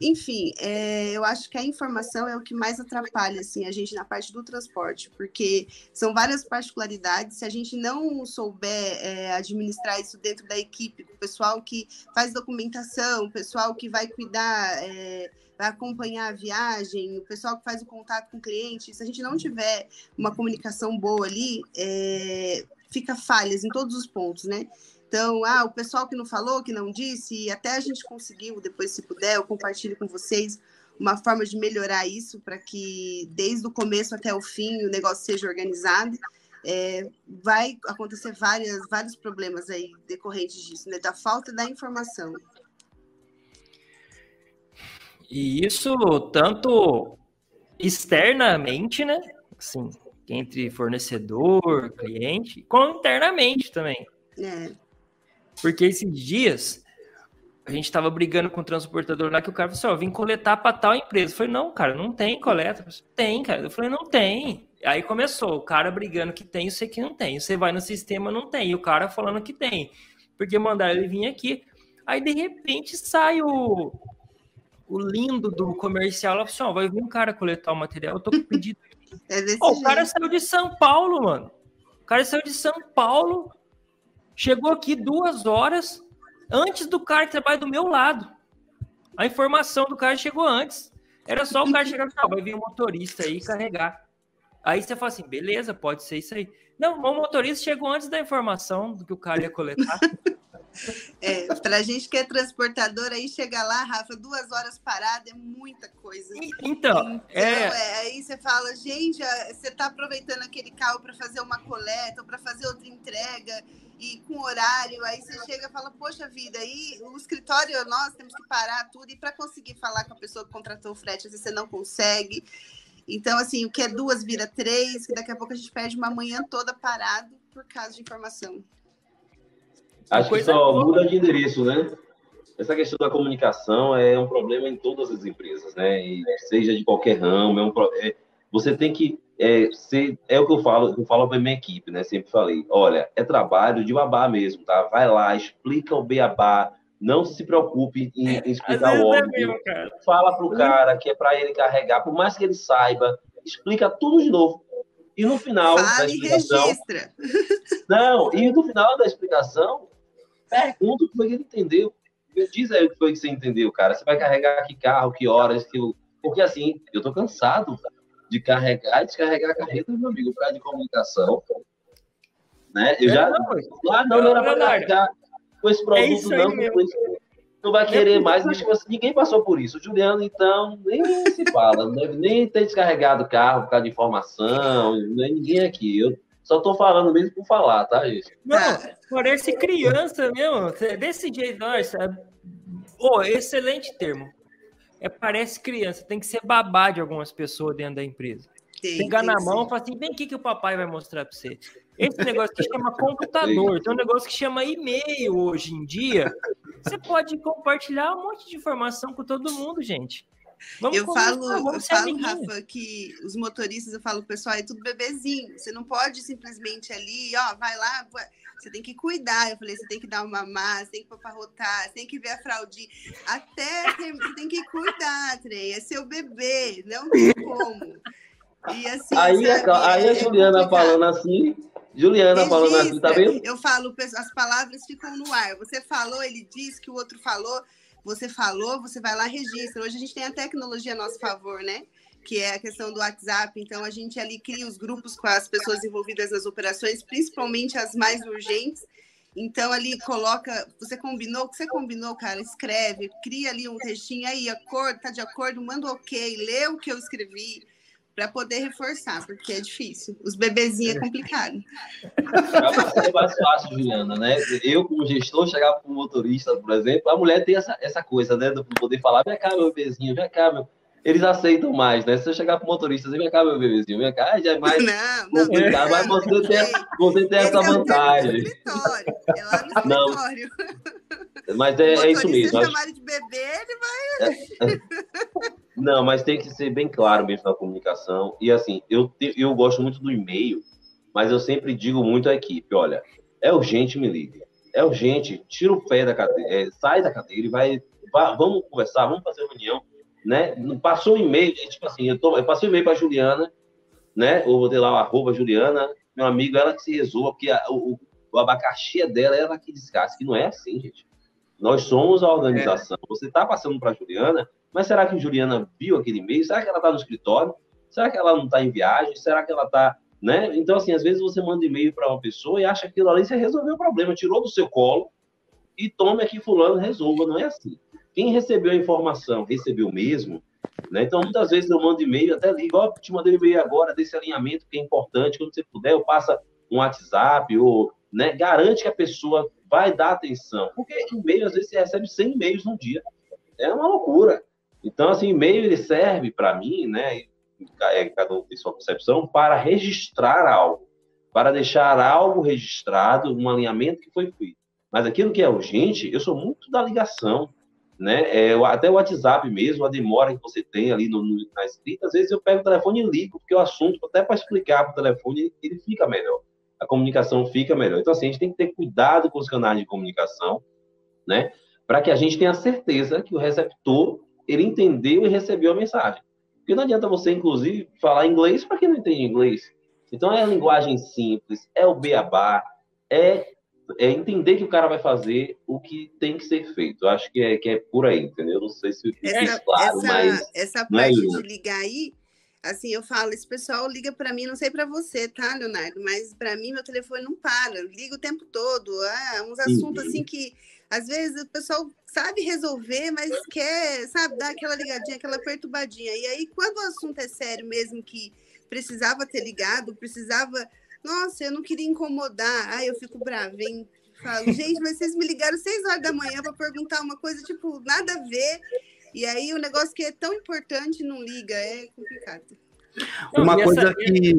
enfim, é, eu acho que a informação é o que mais atrapalha, assim, a gente na parte do transporte, porque são várias particularidades, se a gente não souber é, administrar isso dentro da equipe, o pessoal que faz documentação, o pessoal que vai cuidar, é, vai acompanhar a viagem, o pessoal que faz o contato com o cliente, se a gente não tiver uma comunicação boa ali, é, fica falhas em todos os pontos, né? Então, ah, o pessoal que não falou, que não disse, até a gente conseguiu, depois, se puder, eu compartilho com vocês uma forma de melhorar isso para que, desde o começo até o fim, o negócio seja organizado. É, vai acontecer várias, vários problemas aí decorrentes disso, né? Da falta da informação. E isso tanto externamente, né? Assim, entre fornecedor, cliente, como internamente também. É. Porque esses dias a gente tava brigando com o transportador lá que o cara falou assim: ó, vim coletar para tal empresa. Eu falei, não, cara, não tem coleta. Falei, tem, cara. Eu falei, não tem. Aí começou, o cara brigando que tem, você que não tem. Você vai no sistema, não tem. E o cara falando que tem. Porque mandaram ele vir aqui. Aí, de repente, sai o, o lindo do comercial lá, assim, ó, vai vir um cara coletar o material, eu tô com pedido. É oh, o cara saiu de São Paulo, mano. O cara saiu de São Paulo, chegou aqui duas horas antes do cara que trabalha do meu lado. A informação do cara chegou antes. Era só o cara chegar e falar, vai vir um motorista aí carregar. Aí você fala assim, beleza, pode ser isso aí. Não, o motorista chegou antes da informação do que o cara ia coletar. É, para a gente que é transportador, aí chegar lá, Rafa, duas horas parada é muita coisa. Então, então é... é... aí você fala, gente, você está aproveitando aquele carro para fazer uma coleta ou para fazer outra entrega e com horário, aí você chega e fala, poxa vida, aí o escritório, nós temos que parar tudo, e para conseguir falar com a pessoa que contratou o frete, às vezes você não consegue. Então, assim, o que é duas vira três, que daqui a pouco a gente perde uma manhã toda parado por causa de informação. Acho que só muda de endereço, né? Essa questão da comunicação é um problema em todas as empresas, né? E seja de qualquer ramo, é um, é, você tem que é, ser, é o que eu falo, eu falo para minha equipe, né? Sempre falei, olha, é trabalho de babá mesmo, tá? Vai lá, explica o beabá, não se preocupe em, em explicar o é óbvio. É Fala pro cara que é para ele carregar, por mais que ele saiba, explica tudo de novo. E no final Fale da explicação. Registra. Não, e no final da explicação, Pergunta o que foi que ele entendeu. Diz aí o que foi que você entendeu, cara. Você vai carregar que carro, que horas, que... Porque assim, eu tô cansado de carregar e descarregar a carreta, meu amigo, por causa de comunicação. Né? Eu é, já. Não, ah, não, não era para carregar com esse produto, é não. Com esse... Não vai querer mais, tipo assim, ninguém passou por isso. O Juliano, então, nem se fala, nem tem descarregado o carro por causa de informação, nem ninguém aqui. Eu só tô falando mesmo por falar, tá, gente? Não, parece criança mesmo. Desse jeito, nossa. Oh, excelente termo. É, parece criança. Tem que ser babá de algumas pessoas dentro da empresa. tem, pegar tem na mão e falar assim: vem aqui que o papai vai mostrar para você. Esse negócio que chama computador, tem um negócio que chama e-mail hoje em dia. Você pode compartilhar um monte de informação com todo mundo, gente. Vamos eu falo, eu falo Rafa, que os motoristas, eu falo, pessoal, é tudo bebezinho. Você não pode simplesmente ali, ó, vai lá, você tem que cuidar. Eu falei, você tem que dar uma mamar, você tem que paparrotar, você tem que ver a fraldinha. Até você tem que cuidar, Trem. É seu bebê, não tem como. E assim, aí, sabe, a, aí a é Juliana complicado. falando assim, Juliana Registra. falando assim, tá vendo? Eu falo, as palavras ficam no ar. Você falou, ele diz que o outro falou você falou, você vai lá registra. Hoje a gente tem a tecnologia a nosso favor, né? Que é a questão do WhatsApp. Então a gente ali cria os grupos com as pessoas envolvidas nas operações, principalmente as mais urgentes. Então ali coloca, você combinou, o que você combinou, cara? Escreve, cria ali um textinho aí, acordo, tá de acordo, manda ok, lê o que eu escrevi para poder reforçar, porque é difícil. Os bebezinhos é complicado. É mais fácil, Juliana, né? Eu, como gestor, chegar para o motorista, por exemplo, a mulher tem essa, essa coisa, né? De poder falar, vem cá, meu bebezinho, vem cá, meu. Eles aceitam mais, né? Se eu chegar para o motorista, vem cá, meu bebezinho, vem cá, já é mais não, não, complicado, mas você tem, você tem essa vantagem. É lá no não. escritório. Mas é, é isso mesmo. Se chamar de bebê, ele vai. É. Não, mas tem que ser bem claro mesmo na comunicação. E assim, eu, te, eu gosto muito do e-mail, mas eu sempre digo muito à equipe: olha, é urgente, me ligue. É urgente, tira o pé da cadeira, é, sai da cadeira e vai, vamos conversar, vamos fazer reunião. Né? Passou um e-mail, é tipo assim, eu, tô, eu passei um e-mail para Juliana, né? Ou vou ter lá o arroba Juliana, meu amigo, ela que se resolva, porque a, o, o abacaxi é dela, ela que descasca, que não é assim, gente. Nós somos a organização. É. Você está passando para Juliana, mas será que Juliana viu aquele e-mail? Será que ela está no escritório? Será que ela não está em viagem? Será que ela está. Né? Então, assim, às vezes você manda e-mail para uma pessoa e acha que aquilo ali você resolveu o problema, tirou do seu colo e tome aqui, Fulano, resolva. Não é assim. Quem recebeu a informação, recebeu mesmo. Né? Então, muitas vezes eu mando e-mail, até ligo, ó, te mandei e-mail agora desse alinhamento que é importante. Quando você puder, eu passo um WhatsApp ou né, garante que a pessoa vai dar atenção. Porque e-mail, às vezes, você recebe 100 e-mails num dia. É uma loucura. Então, assim, e-mail ele serve para mim, né? É, cada um tem sua concepção, para registrar algo, para deixar algo registrado, um alinhamento que foi feito. Mas aquilo que é urgente, eu sou muito da ligação, né? É, até o WhatsApp mesmo, a demora que você tem ali no, na escrita, às vezes eu pego o telefone e ligo, porque o assunto, até para explicar para o telefone, ele fica melhor. A comunicação fica melhor. Então, assim, a gente tem que ter cuidado com os canais de comunicação, né? Para que a gente tenha certeza que o receptor ele entendeu e recebeu a mensagem. Porque não adianta você, inclusive, falar inglês para quem não entende inglês. Então, é a linguagem simples, é o beabá, é, é entender que o cara vai fazer o que tem que ser feito. Eu acho que é, que é por aí, entendeu? Não sei se essa, claro, essa, mas... Essa é parte é de ligar aí, assim, eu falo, esse pessoal liga para mim, não sei para você, tá, Leonardo? Mas para mim, meu telefone não para, liga o tempo todo. Ah, uns assuntos, assim, que às vezes o pessoal sabe resolver, mas quer, sabe, dar aquela ligadinha, aquela perturbadinha. E aí, quando o assunto é sério mesmo, que precisava ter ligado, precisava. Nossa, eu não queria incomodar. Ai, eu fico brava, hein? Falo, gente, mas vocês me ligaram seis horas da manhã para perguntar uma coisa, tipo, nada a ver. E aí o negócio que é tão importante não liga, é complicado. Uma coisa que.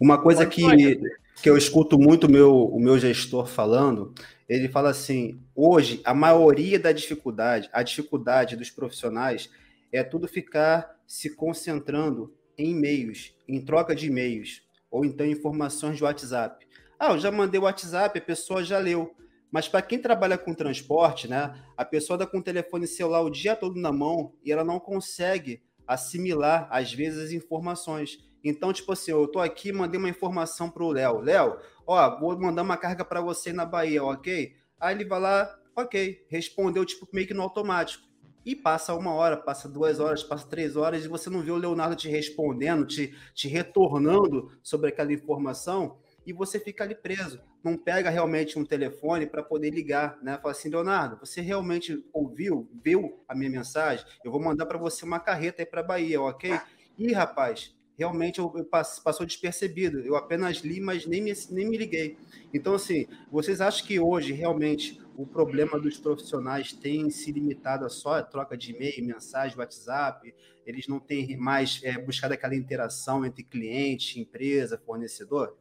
Uma coisa que, que eu escuto muito meu, o meu gestor falando ele fala assim: hoje, a maioria da dificuldade, a dificuldade dos profissionais é tudo ficar se concentrando em e-mails, em troca de e-mails, ou então informações de WhatsApp. Ah, eu já mandei o WhatsApp, a pessoa já leu. Mas para quem trabalha com transporte, né, a pessoa está com o telefone celular o dia todo na mão e ela não consegue assimilar, às vezes, as informações. Então, tipo assim, eu tô aqui, mandei uma informação pro Léo. Léo, ó, vou mandar uma carga para você na Bahia, ok? Aí ele vai lá, ok, respondeu, tipo, meio que no automático. E passa uma hora, passa duas horas, passa três horas, e você não vê o Leonardo te respondendo, te, te retornando sobre aquela informação, e você fica ali preso. Não pega realmente um telefone para poder ligar, né? Fala assim, Leonardo, você realmente ouviu, viu a minha mensagem? Eu vou mandar para você uma carreta aí para Bahia, ok? E rapaz, realmente eu, eu passou despercebido. Eu apenas li, mas nem me, nem me liguei. Então, assim, vocês acham que hoje realmente o problema dos profissionais tem se limitado a só a troca de e-mail, mensagem, WhatsApp? Eles não têm mais é, buscado aquela interação entre cliente, empresa, fornecedor?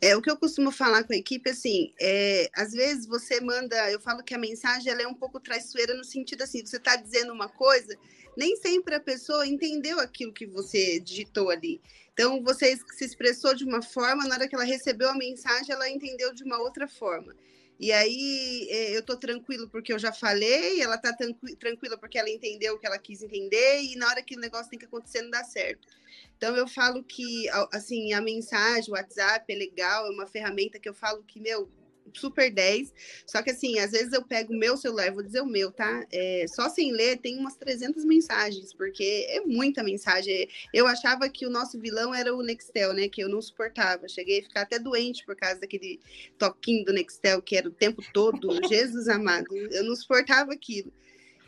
É o que eu costumo falar com a equipe, assim, é, às vezes você manda, eu falo que a mensagem ela é um pouco traiçoeira no sentido assim, você está dizendo uma coisa, nem sempre a pessoa entendeu aquilo que você digitou ali. Então, você se expressou de uma forma, na hora que ela recebeu a mensagem, ela entendeu de uma outra forma. E aí é, eu tô tranquilo porque eu já falei, ela tá tranquila porque ela entendeu o que ela quis entender, e na hora que o negócio tem que acontecer, não dá certo. Então eu falo que assim, a mensagem, o WhatsApp é legal, é uma ferramenta que eu falo que, meu, super 10. Só que assim, às vezes eu pego o meu celular, vou dizer o meu, tá? É, só sem ler tem umas 300 mensagens, porque é muita mensagem. Eu achava que o nosso vilão era o Nextel, né? Que eu não suportava. Cheguei a ficar até doente por causa daquele toquinho do Nextel que era o tempo todo. Jesus amado, eu não suportava aquilo.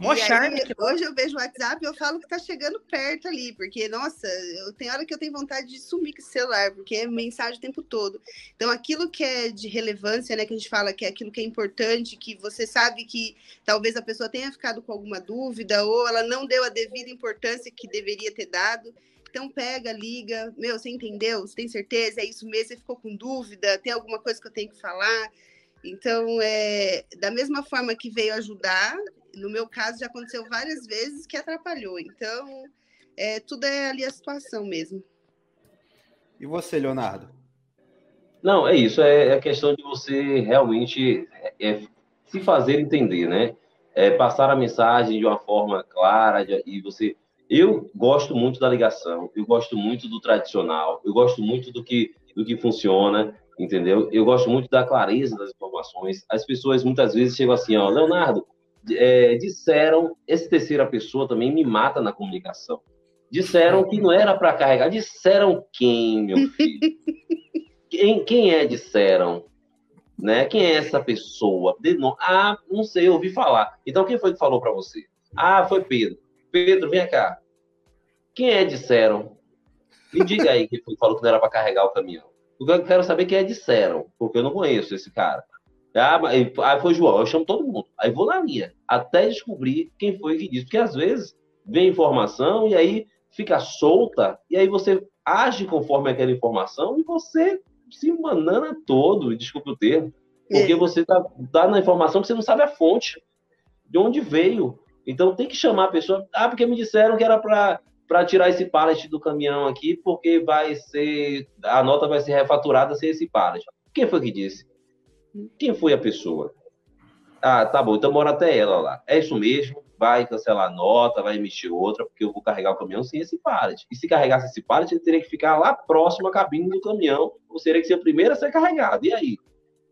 Mó charme. Aí, hoje eu vejo o WhatsApp e eu falo que tá chegando perto ali, porque, nossa, eu tenho hora que eu tenho vontade de sumir com o celular, porque é mensagem o tempo todo. Então, aquilo que é de relevância, né, que a gente fala que é aquilo que é importante, que você sabe que talvez a pessoa tenha ficado com alguma dúvida, ou ela não deu a devida importância que deveria ter dado. Então pega, liga, meu, você entendeu? Você tem certeza? É isso mesmo? Você ficou com dúvida? Tem alguma coisa que eu tenho que falar? Então, é, da mesma forma que veio ajudar, no meu caso já aconteceu várias vezes que atrapalhou. Então, é, tudo é ali a situação mesmo. E você, Leonardo? Não, é isso. É a é questão de você realmente é, se fazer entender, né? É, passar a mensagem de uma forma clara de, e você. Eu gosto muito da ligação, eu gosto muito do tradicional, eu gosto muito do que, do que funciona entendeu? Eu gosto muito da clareza das informações. As pessoas muitas vezes chegam assim, ó, Leonardo, é, disseram, esse terceira pessoa também me mata na comunicação. Disseram que não era para carregar. Disseram quem, meu filho? quem, quem é disseram? Né? Quem é essa pessoa? Ah, não sei, eu ouvi falar. Então quem foi que falou para você? Ah, foi Pedro. Pedro, vem cá. Quem é disseram? Me diga aí quem foi que falou que não era para carregar o caminhão. Eu quero saber quem é disseram, porque eu não conheço esse cara. Ah, aí foi João, eu chamo todo mundo. Aí vou na linha, até descobrir quem foi que disse. Porque às vezes vem informação e aí fica solta, e aí você age conforme aquela informação e você se banana todo, desculpe o termo, porque é. você tá, tá na informação que você não sabe a fonte, de onde veio. Então tem que chamar a pessoa. Ah, porque me disseram que era para para tirar esse pallet do caminhão aqui, porque vai ser a nota vai ser refaturada sem esse pallet. Quem foi que disse? Quem foi a pessoa? Ah, tá bom, então mora até ela lá. É isso mesmo, vai cancelar a nota, vai emitir outra, porque eu vou carregar o caminhão sem esse pallet. E se carregasse esse pallet, ele teria que ficar lá próximo à cabine do caminhão, ou seria que ser o primeiro a ser carregado. E aí?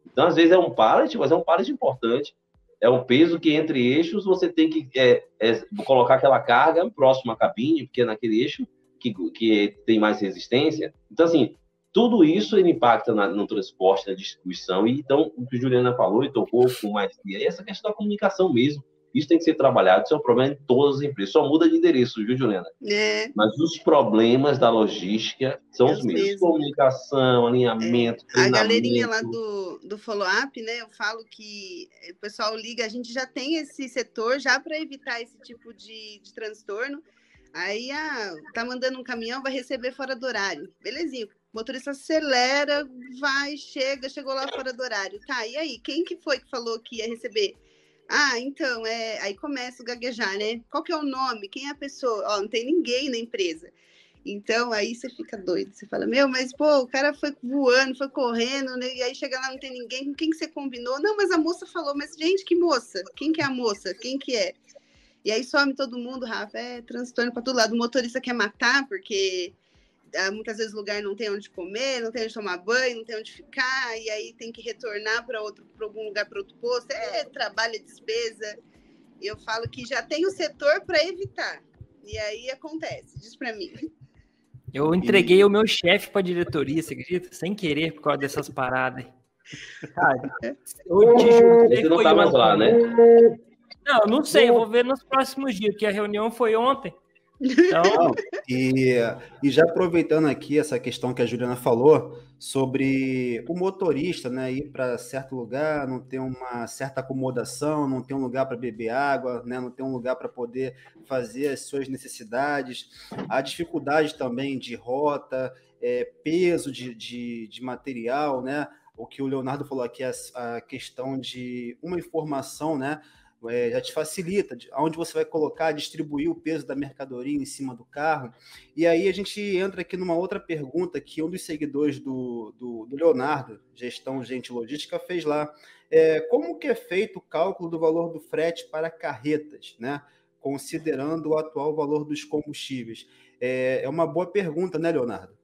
Então, às vezes é um pallet, mas é um pallet importante é um peso que entre eixos você tem que é, é, colocar aquela carga próximo à cabine, porque é naquele eixo que, que tem mais resistência. Então, assim, tudo isso ele impacta na, no transporte, na distribuição. E então, o que a Juliana falou e tocou com mais é essa questão da comunicação mesmo. Isso tem que ser trabalhado, isso é um problema de todas as empresas. Só muda de endereço, viu, Juliana? É. Mas os problemas da logística são é os mesmos. Mesmo. Comunicação, alinhamento, é. A galerinha lá do, do follow-up, né? Eu falo que o pessoal liga, a gente já tem esse setor já para evitar esse tipo de, de transtorno. Aí, ah, tá mandando um caminhão, vai receber fora do horário. Belezinha. O motorista acelera, vai, chega, chegou lá fora do horário. Tá, e aí? Quem que foi que falou que ia receber? Ah, então, é, aí começa o gaguejar, né? Qual que é o nome? Quem é a pessoa? Ó, não tem ninguém na empresa. Então, aí você fica doido. Você fala, meu, mas, pô, o cara foi voando, foi correndo, né? E aí chega lá, não tem ninguém. Com quem que você combinou? Não, mas a moça falou. Mas, gente, que moça? Quem que é a moça? Quem que é? E aí some todo mundo, Rafa. É transtorno para todo lado. O motorista quer matar, porque muitas vezes o lugar não tem onde comer, não tem onde tomar banho, não tem onde ficar, e aí tem que retornar para outro, para algum lugar para outro posto. É trabalho, é despesa. Eu falo que já tem o setor para evitar. E aí acontece. Diz para mim. Eu entreguei e... o meu chefe para a diretoria, você acredita? Sem querer, por causa dessas paradas. Cara, eu te juro, Você não tá mais lá, né? Não, não sei, eu vou ver nos próximos dias, porque a reunião foi ontem. Então... e, e já aproveitando aqui essa questão que a Juliana falou sobre o motorista, né, ir para certo lugar, não ter uma certa acomodação, não ter um lugar para beber água, né, não ter um lugar para poder fazer as suas necessidades, a dificuldade também de rota, é, peso de, de, de material, né, o que o Leonardo falou aqui, a, a questão de uma informação, né? É, já te facilita, de, onde você vai colocar, distribuir o peso da mercadoria em cima do carro. E aí a gente entra aqui numa outra pergunta que um dos seguidores do, do, do Leonardo, Gestão Gente Logística, fez lá. É, como que é feito o cálculo do valor do frete para carretas, né? Considerando o atual valor dos combustíveis? É, é uma boa pergunta, né, Leonardo?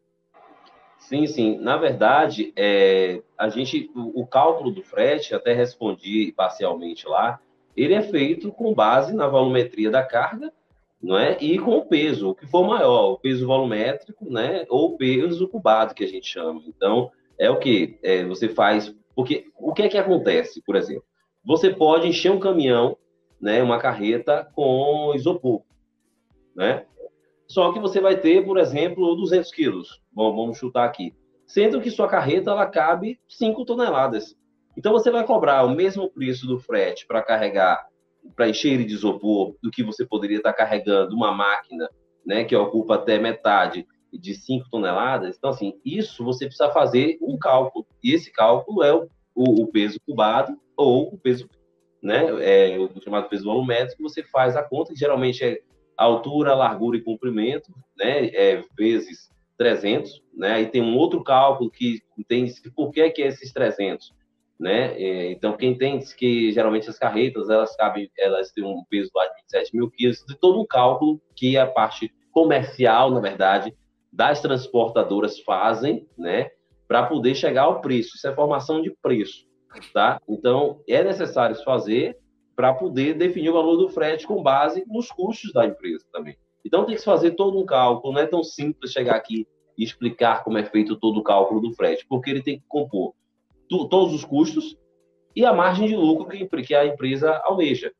Sim, sim. Na verdade, é, a gente, o, o, cálculo do frete, até respondi parcialmente lá, ele é feito com base na volumetria da carga, não é? E com o peso, o que for maior, o peso volumétrico, né? Ou peso cubado que a gente chama. Então, é o que é, você faz, porque o que é que acontece, por exemplo? Você pode encher um caminhão, né? Uma carreta com isopor, né? Só que você vai ter, por exemplo, 200 quilos. Bom, vamos chutar aqui. Sendo que sua carreta ela cabe 5 toneladas. Então você vai cobrar o mesmo preço do frete para carregar, para encher de isopor, do que você poderia estar carregando uma máquina, né, que ocupa até metade de 5 toneladas. Então, assim, isso você precisa fazer um cálculo. E esse cálculo é o, o, peso cubado ou o peso, né, é, o chamado peso volumétrico. Você faz a conta, que geralmente é altura, largura e comprimento, né, é, vezes 300, né, e tem um outro cálculo que tem por que, que é esses 300, né, é, então quem tem que geralmente as carretas, elas cabem, elas têm um peso lá de 27 mil quilos, de todo um cálculo que a parte comercial, na verdade, das transportadoras fazem, né, para poder chegar ao preço, isso é formação de preço, tá, então é necessário fazer para poder definir o valor do frete com base nos custos da empresa também. Então tem que fazer todo um cálculo, não é tão simples chegar aqui e explicar como é feito todo o cálculo do frete, porque ele tem que compor todos os custos e a margem de lucro que, que a empresa almeja.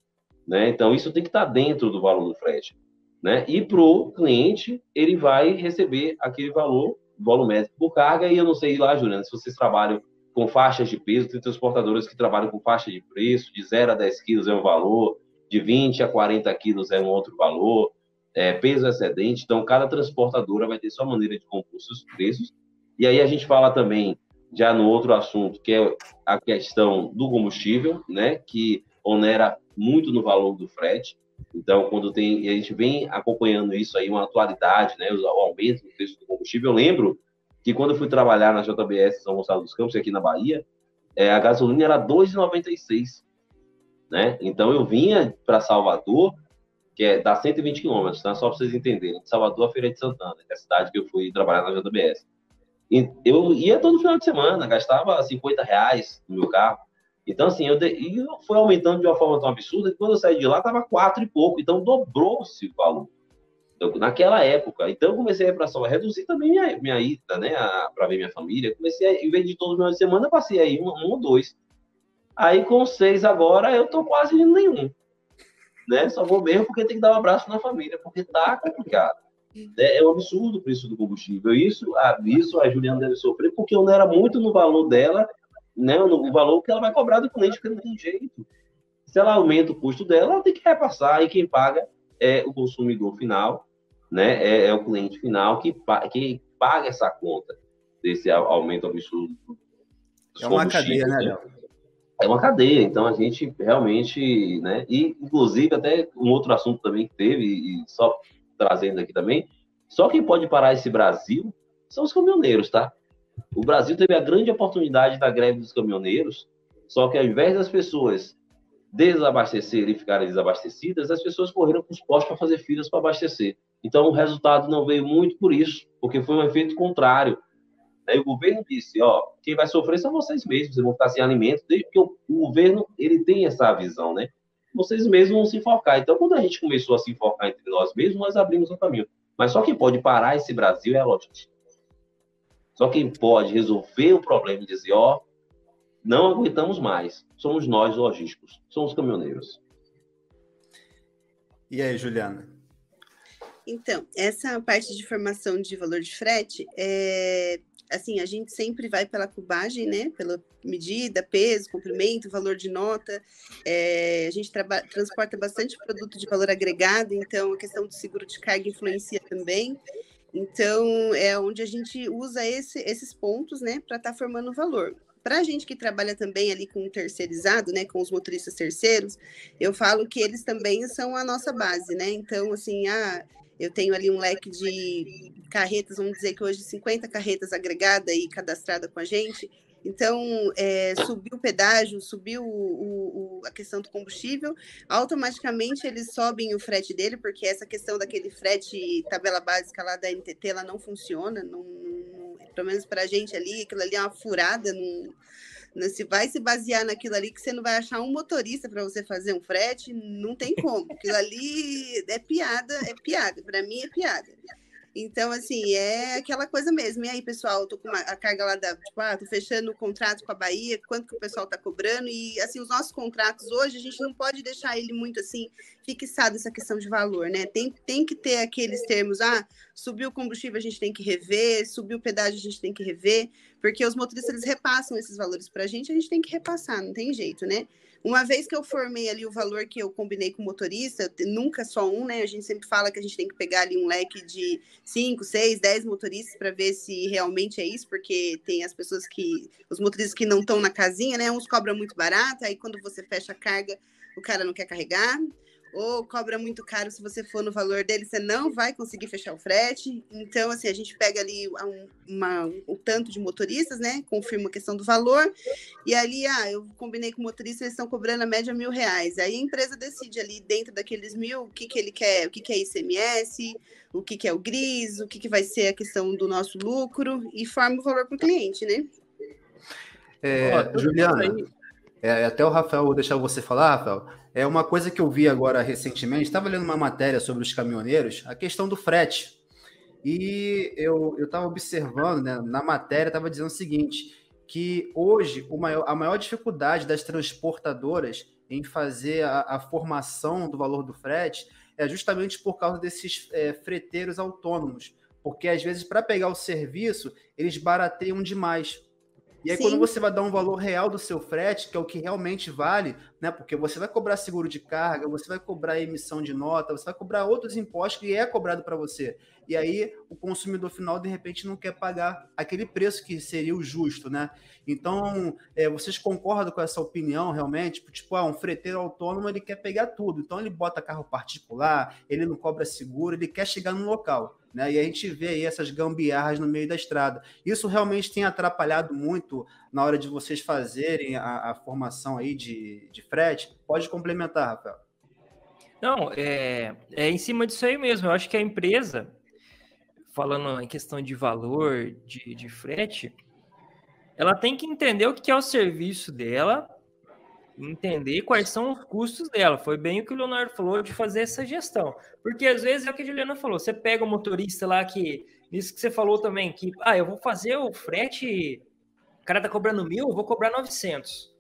Né? Então isso tem que estar dentro do valor do frete. Né? E para o cliente, ele vai receber aquele valor volumétrico por carga, e eu não sei lá, Juliana, se vocês trabalham com faixas de peso, tem transportadoras que trabalham com faixa de preço, de 0 a 10 quilos é um valor, de 20 a 40 quilos é um outro valor, é, peso excedente, então cada transportadora vai ter sua maneira de compor seus preços, e aí a gente fala também, já no outro assunto, que é a questão do combustível, né, que onera muito no valor do frete, então, quando tem, a gente vem acompanhando isso aí, uma atualidade, né, o aumento do preço do combustível. Eu lembro que quando eu fui trabalhar na JBS São Gonçalo dos Campos, aqui na Bahia, é, a gasolina era R$ 2,96. Né? Então eu vinha para Salvador, que é dá 120 quilômetros, tá? só para vocês entenderem, de Salvador a Feira de Santana, que é a cidade que eu fui trabalhar na JBS. E eu ia todo final de semana, gastava 50 reais no meu carro. Então, assim, eu, de... fui aumentando de uma forma tão absurda que quando eu saí de lá, estava quatro e pouco. Então, dobrou-se o valor. Então, naquela época. Então, eu comecei a ir para São reduzir também minha, minha ida, né, para ver minha família. Comecei, a, em vez de todos os de semana, passei aí um, um ou dois. Aí, com seis agora, eu tô quase indo nenhum. Né? Só vou mesmo porque tem que dar um abraço na família, porque tá complicado. É, é um absurdo o preço do combustível. Isso, a, isso a Juliana deve sofrer, porque eu não era muito no valor dela, né, no valor que ela vai cobrar do cliente, porque não tem jeito. Se ela aumenta o custo dela, ela tem que repassar, e quem paga é o consumidor final, né? É, é o cliente final que, que paga essa conta desse aumento absurdo. É uma cadeia, né, Léo? É uma cadeia, então a gente realmente, né? E inclusive até um outro assunto também que teve e só trazendo aqui também, só quem pode parar esse Brasil são os caminhoneiros, tá? O Brasil teve a grande oportunidade da greve dos caminhoneiros, só que ao invés das pessoas desabastecerem e ficarem desabastecidas, as pessoas correram para os postos para fazer filas para abastecer. Então, o resultado não veio muito por isso, porque foi um efeito contrário. Aí o governo disse, ó, quem vai sofrer são vocês mesmos, vocês vão ficar sem alimento, desde que o, o governo ele tem essa visão, né? Vocês mesmos vão se enfocar. Então, quando a gente começou a se enfocar entre nós mesmos, nós abrimos o caminho. Mas só quem pode parar esse Brasil é a logística. Só quem pode resolver o problema e dizer, ó, não aguentamos mais. Somos nós, logísticos. Somos caminhoneiros. E aí, Juliana? Então, essa parte de formação de valor de frete, é, assim, a gente sempre vai pela cubagem, né? Pela medida, peso, comprimento, valor de nota. É, a gente transporta bastante produto de valor agregado, então a questão do seguro de carga influencia também. Então, é onde a gente usa esse, esses pontos, né, para estar tá formando valor. Para a gente que trabalha também ali com terceirizado, né, com os motoristas terceiros, eu falo que eles também são a nossa base, né? Então, assim, ah, eu tenho ali um leque de carretas, vamos dizer que hoje 50 carretas agregada e cadastrada com a gente. Então, é, subiu o pedágio, subiu o, o, a questão do combustível, automaticamente eles sobem o frete dele, porque essa questão daquele frete tabela básica lá da NTT, ela não funciona, não, não, pelo menos para a gente ali, aquilo ali é uma furada, não, se vai se basear naquilo ali que você não vai achar um motorista para você fazer um frete, não tem como. Aquilo ali é piada, é piada. Para mim é piada. Então, assim, é aquela coisa mesmo. E aí, pessoal, eu tô com uma, a carga lá da. Tipo, ah, tô fechando o contrato com a Bahia, quanto que o pessoal tá cobrando. E, assim, os nossos contratos hoje, a gente não pode deixar ele muito, assim, fixado essa questão de valor, né? Tem, tem que ter aqueles termos, ah, subiu o combustível, a gente tem que rever, subiu o pedágio, a gente tem que rever, porque os motoristas, eles repassam esses valores para a gente, a gente tem que repassar, não tem jeito, né? Uma vez que eu formei ali o valor que eu combinei com o motorista, nunca só um, né? A gente sempre fala que a gente tem que pegar ali um leque de 5, 6, 10 motoristas para ver se realmente é isso, porque tem as pessoas que, os motoristas que não estão na casinha, né? Uns cobram muito barato, aí quando você fecha a carga, o cara não quer carregar ou cobra muito caro se você for no valor dele, você não vai conseguir fechar o frete. Então, assim, a gente pega ali um, uma, um tanto de motoristas, né? Confirma a questão do valor, e ali, ah, eu combinei com o motorista, eles estão cobrando a média mil reais. Aí a empresa decide ali dentro daqueles mil o que, que ele quer, o que, que é ICMS, o que, que é o GRIS, o que, que vai ser a questão do nosso lucro, e forma o valor para o cliente, né? É, Juliana, é, até o Rafael, vou deixar você falar, Rafael. É uma coisa que eu vi agora recentemente, estava lendo uma matéria sobre os caminhoneiros, a questão do frete. E eu estava observando, né, na matéria estava dizendo o seguinte, que hoje maior, a maior dificuldade das transportadoras em fazer a, a, formação do valor do frete é justamente por causa desses é, freteiros autônomos. Porque às vezes, para pegar o serviço, eles barateiam demais. E aí, Sim. quando você vai dar um valor real do seu frete, que é o que realmente vale, né? Porque você vai cobrar seguro de carga, você vai cobrar emissão de nota, você vai cobrar outros impostos que é cobrado para você. E aí, o consumidor final, de repente, não quer pagar aquele preço que seria o justo, né? Então, é, vocês concordam com essa opinião realmente? Tipo, tipo, ah, um freteiro autônomo, ele quer pegar tudo. Então, ele bota carro particular, ele não cobra seguro, ele quer chegar no local. Né? E a gente vê aí essas gambiarras no meio da estrada. Isso realmente tem atrapalhado muito na hora de vocês fazerem a, a formação aí de, de frete? Pode complementar, Rafael. Não, é, é em cima disso aí mesmo. Eu acho que a empresa, falando em questão de valor de, de frete, ela tem que entender o que é o serviço dela entender quais são os custos dela. Foi bem o que o Leonardo falou de fazer essa gestão. Porque às vezes é o que a Juliana falou, você pega o motorista lá que, isso que você falou também, que, ah, eu vou fazer o frete, o cara tá cobrando mil, eu vou cobrar 900.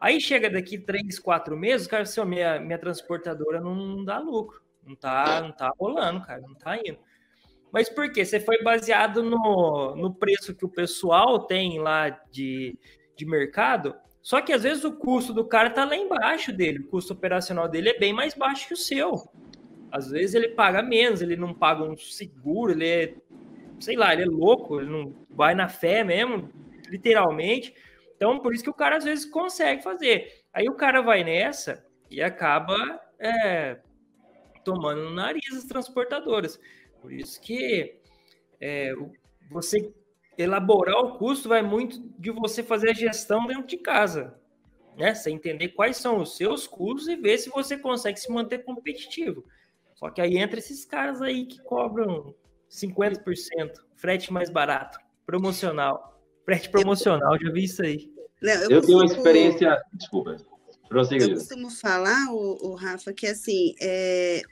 Aí chega daqui três, quatro meses, cara assim, minha, minha transportadora não dá lucro, não tá, não tá rolando, cara, não tá indo. Mas por quê? Você foi baseado no, no preço que o pessoal tem lá de, de mercado, só que às vezes o custo do cara tá lá embaixo dele, o custo operacional dele é bem mais baixo que o seu. Às vezes ele paga menos, ele não paga um seguro, ele é, sei lá, ele é louco, ele não vai na fé mesmo, literalmente. Então, por isso que o cara às vezes consegue fazer. Aí o cara vai nessa e acaba é, tomando no nariz as transportadoras. Por isso que é, você elaborar o custo vai muito de você fazer a gestão dentro de casa, né? Você entender quais são os seus custos e ver se você consegue se manter competitivo. Só que aí entra esses caras aí que cobram 50%, frete mais barato, promocional. Frete promocional, já vi isso aí. Não, eu, eu tenho uma experiência. Desculpa. Prossiga, eu costumo falar, o, o, Rafa, que assim, é, é,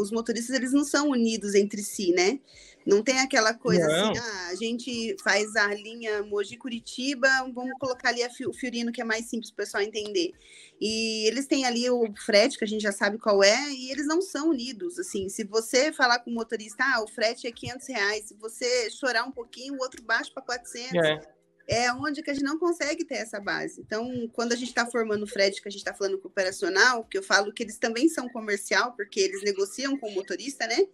os motoristas eles não são unidos entre si, né? Não tem aquela coisa não. assim, ah, a gente faz a linha Mogi-Curitiba, vamos colocar ali o Fiorino, que é mais simples para o pessoal entender. E eles têm ali o frete, que a gente já sabe qual é, e eles não são unidos. Assim, se você falar com o motorista, ah, o frete é 500 reais, se você chorar um pouquinho, o outro baixa para 400. É é onde que a gente não consegue ter essa base. Então, quando a gente está formando o frete, que a gente está falando com o operacional, que eu falo que eles também são comercial, porque eles negociam com o motorista, né?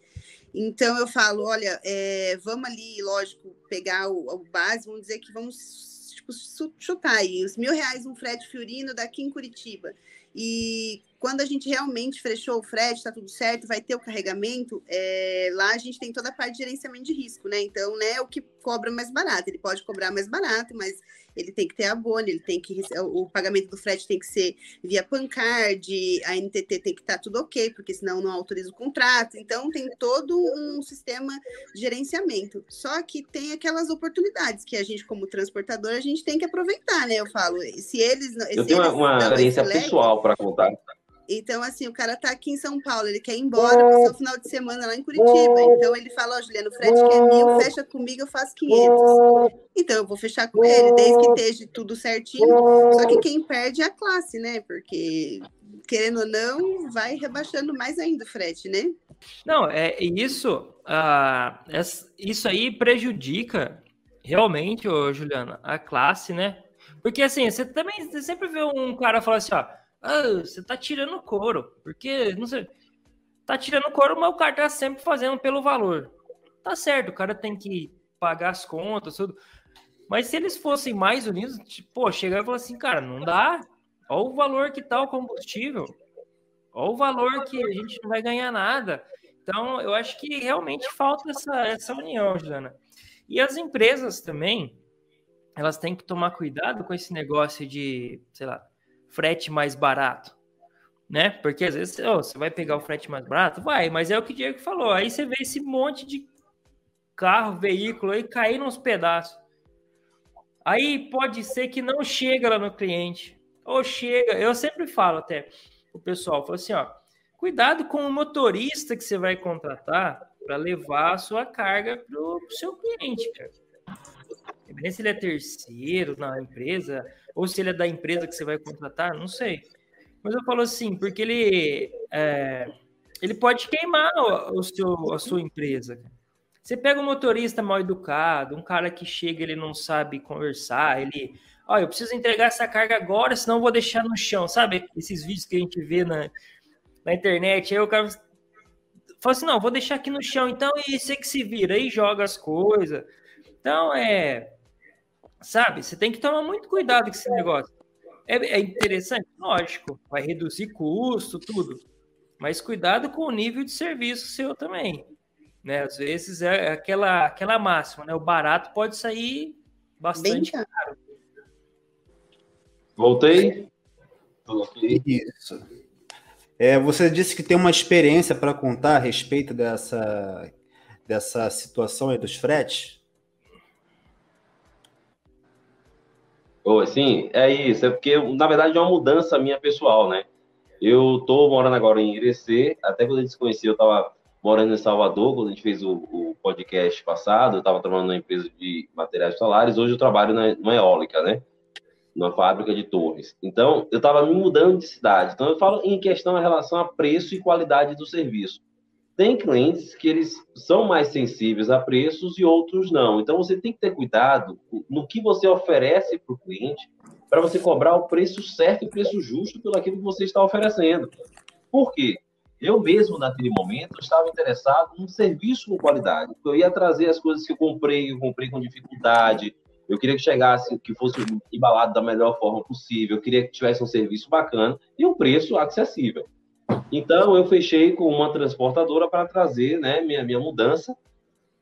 Então, eu falo, olha, é, vamos ali, lógico, pegar o, o, base, vamos dizer que vamos tipo, chutar aí, os mil reais um frete fiorino daqui em Curitiba. E quando a gente realmente fechou o frete, está tudo certo, vai ter o carregamento, é, lá a gente tem toda a parte de gerenciamento de risco, né? Então, né, o que cobra mais barato, ele pode cobrar mais barato, mas ele tem que ter abono, ele tem que o pagamento do frete tem que ser via Pancard, a NTT tem que estar tá tudo ok, porque senão não autoriza o contrato. Então tem todo um sistema de gerenciamento. Só que tem aquelas oportunidades que a gente como transportador a gente tem que aproveitar, né? Eu falo, se eles Eu tenho uma, experiência pessoal para contar. Então, assim, o cara tá aqui em São Paulo, ele quer ir embora, passar o final de semana lá em Curitiba. Então, ele fala, ó, oh, Juliano, o frete que é mil, fecha comigo, eu faço 500. Então, eu vou fechar com ele, desde que esteja tudo certinho. Só que quem perde é a classe, né? Porque, querendo ou não, vai rebaixando mais ainda o frete, né? Não, é isso, uh, isso aí prejudica realmente, ô, Juliana, a classe, né? Porque, assim, você também você sempre vê um cara falar assim, ó, ah, você tá tirando couro, porque, não sei, tá tirando couro, mas o cara tá sempre fazendo pelo valor. Tá certo, o cara tem que pagar as contas, tudo. Mas se eles fossem mais unidos, tipo, pô, chegar e falar assim, cara, não dá. Olha o valor que tá o combustível. Olha o valor que a gente não vai ganhar nada. Então, eu acho que realmente falta essa, essa união, Juliana. E as empresas também, elas têm que tomar cuidado com esse negócio de, sei lá, frete mais barato, né? Porque às vezes oh, você vai pegar o frete mais barato, vai, mas é o que o Diego falou. Aí você vê esse monte de carro, veículo aí cair nos pedaços. Aí pode ser que não chega lá no cliente. Ou chega, eu sempre falo até o pessoal, falo assim, ó, cuidado com o motorista que você vai contratar para levar a sua carga para o seu cliente, cara. Se ele é terceiro na empresa, ou se ele é da empresa que você vai contratar, não sei. Mas eu falo assim, porque ele, é, ele pode queimar o, o, seu, a sua empresa. Você pega um motorista mal educado, um cara que chega, ele não sabe conversar, ele, oh, eu preciso entregar essa carga agora, senão eu vou deixar no chão, sabe? Esses vídeos que a gente vê na, na internet, aí o cara fala assim, não, vou deixar aqui no chão, então, e você que se vira, aí joga as coisas. Então, é, Sabe? Você tem que tomar muito cuidado com esse negócio. É, é interessante? Lógico, vai reduzir custo, tudo. Mas cuidado com o nível de serviço seu também. Né? Às vezes é aquela, aquela máxima, né? O barato pode sair bastante caro. caro. Voltei? Isso. É, você disse que tem uma experiência para contar a respeito dessa, dessa situação aí dos fretes. Oh, sim, é isso. É porque, na verdade, é uma mudança minha pessoal, né? Eu tô morando agora em Irecê. Até quando a gente se conheceu, eu tava morando em Salvador, quando a gente fez o, o podcast passado. Eu tava trabalhando numa empresa de materiais solares. Hoje eu trabalho na, numa eólica, né? Numa fábrica de torres. Então, eu tava me mudando de cidade. Então, eu falo em questão em relação a preço e qualidade do serviço. Tem clientes que eles são mais sensíveis a preços e outros não. Então você tem que ter cuidado no que você oferece para o cliente para você cobrar o preço certo e o preço justo pelo aquilo que você está oferecendo. Por quê? Eu mesmo, naquele momento, estava interessado num serviço com qualidade. Eu ia trazer as coisas que eu comprei, eu comprei com dificuldade. Eu queria que chegasse, que fosse embalado da melhor forma possível. Eu queria que tivesse um serviço bacana e um preço acessível. Então, eu fechei com uma transportadora para trazer né, minha, minha mudança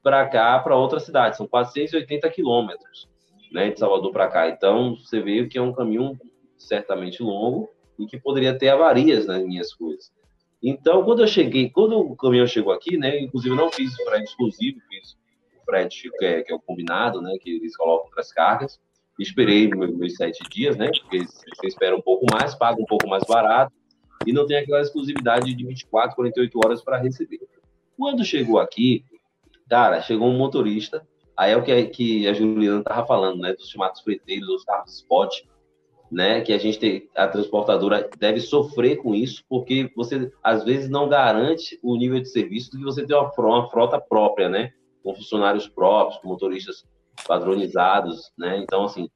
para cá, para outra cidade. São 480 quilômetros né, de Salvador para cá. Então, você vê que é um caminho certamente longo e que poderia ter avarias nas minhas coisas. Então, quando eu cheguei, quando o caminhão chegou aqui, né, inclusive não fiz o frete exclusivo, fiz o frete que é, que é o combinado, né, que eles colocam para as cargas. Esperei meus sete dias, né, porque você espera um pouco mais, paga um pouco mais barato, e não tem aquela exclusividade de 24, 48 horas para receber. Quando chegou aqui, cara, chegou um motorista, aí é o que, que a Juliana estava falando, né, dos chamados freteiros, dos carros spot, né, que a gente tem, a transportadora deve sofrer com isso, porque você às vezes não garante o nível de serviço de você ter uma, uma frota própria, né, com funcionários próprios, com motoristas padronizados, né, então assim,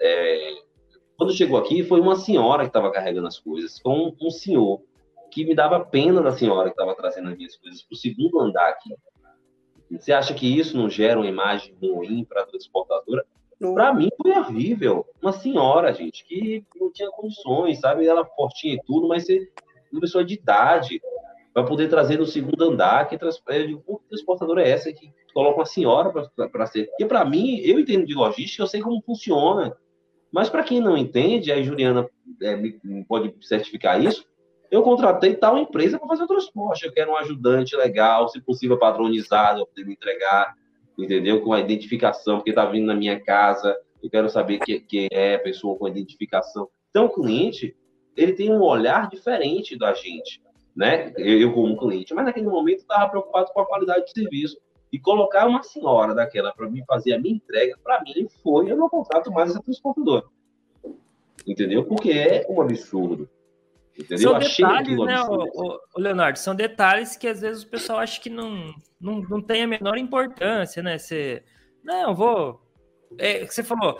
é, quando chegou aqui foi uma senhora que estava carregando as coisas, com um, um, senhor que me dava pena da senhora que estava trazendo as minhas coisas para o segundo andar aqui. Você acha que isso não gera uma imagem ruim para a transportadora? Para mim foi horrível. Uma senhora, gente, que não tinha condições, sabe? Ela fortinha e tudo, mas ser uma pessoa de idade para poder trazer no segundo andar. Que trans... que transportadora é essa que coloca uma senhora para ser? Porque para mim, eu entendo de logística, eu sei como funciona. Mas para quem não entende, a Juliana é, pode certificar isso. Eu contratei tal empresa para fazer o transporte. Eu quero um ajudante legal, se possível padronizado, para poder me entregar entendeu? Com a identificação, porque está vindo na minha casa, eu quero saber quem é a pessoa com identificação. Então, o cliente, ele tem um olhar diferente da gente, né? Eu, como cliente, mas naquele momento estava preocupado com a qualidade de serviço. E colocar uma senhora daquela para mim fazer a minha entrega, para mim foi, eu não contrato mais essa transportadora. Entendeu? Porque é um absurdo. Entendeu? São detalhes, né, o, o, Leonardo? São detalhes que às vezes o pessoal acha que não, não, não tem a menor importância, né? Você, não, vou. É, você falou,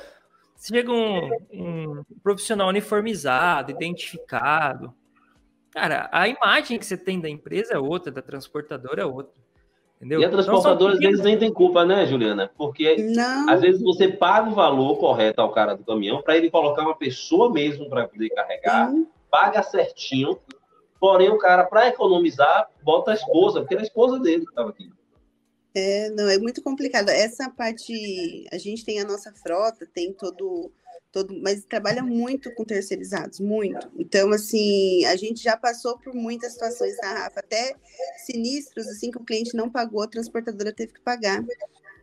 chega um, um profissional uniformizado, identificado. Cara, a imagem que você tem da empresa é outra, da transportadora é outra. Entendeu? E a transportadora, então, às vezes, nem tem culpa, né, Juliana? Porque não. às vezes você paga o valor correto ao cara do caminhão para ele colocar uma pessoa mesmo para poder carregar. Sim paga certinho, porém o cara, para economizar, bota a esposa, porque era a esposa dele que estava aqui. É, não, é muito complicado. Essa parte, a gente tem a nossa frota, tem todo, todo, mas trabalha muito com terceirizados, muito. Então, assim, a gente já passou por muitas situações, tá, Rafa? Até sinistros, assim, que o cliente não pagou, a transportadora teve que pagar.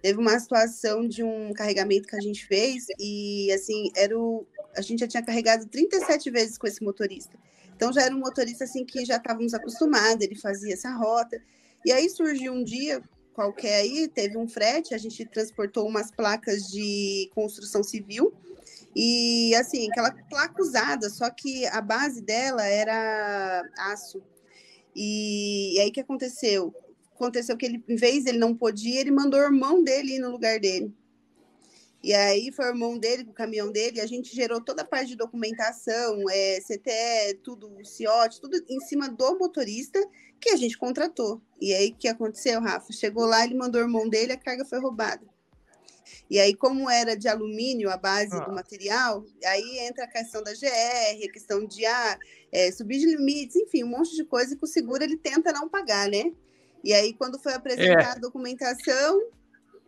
Teve uma situação de um carregamento que a gente fez e, assim, era o, a gente já tinha carregado 37 vezes com esse motorista. Então já era um motorista assim que já estávamos acostumados, ele fazia essa rota. E aí surgiu um dia qualquer aí, teve um frete, a gente transportou umas placas de construção civil. E assim, aquela placa usada, só que a base dela era aço. E, e aí que aconteceu? Aconteceu que ele, em vez ele não podia, ele mandou o irmão dele ir no lugar dele. E aí foi o irmão dele, o caminhão dele, a gente gerou toda a parte de documentação, é, CTE, tudo, CIOT, tudo em cima do motorista que a gente contratou. E aí o que aconteceu, Rafa? Chegou lá, ele mandou o irmão dele, a carga foi roubada. E aí, como era de alumínio a base ah. do material, aí entra a questão da GR, a questão de ah, é, subir de limites, enfim, um monte de coisa que o seguro ele tenta não pagar, né? E aí, quando foi apresentar é. a documentação,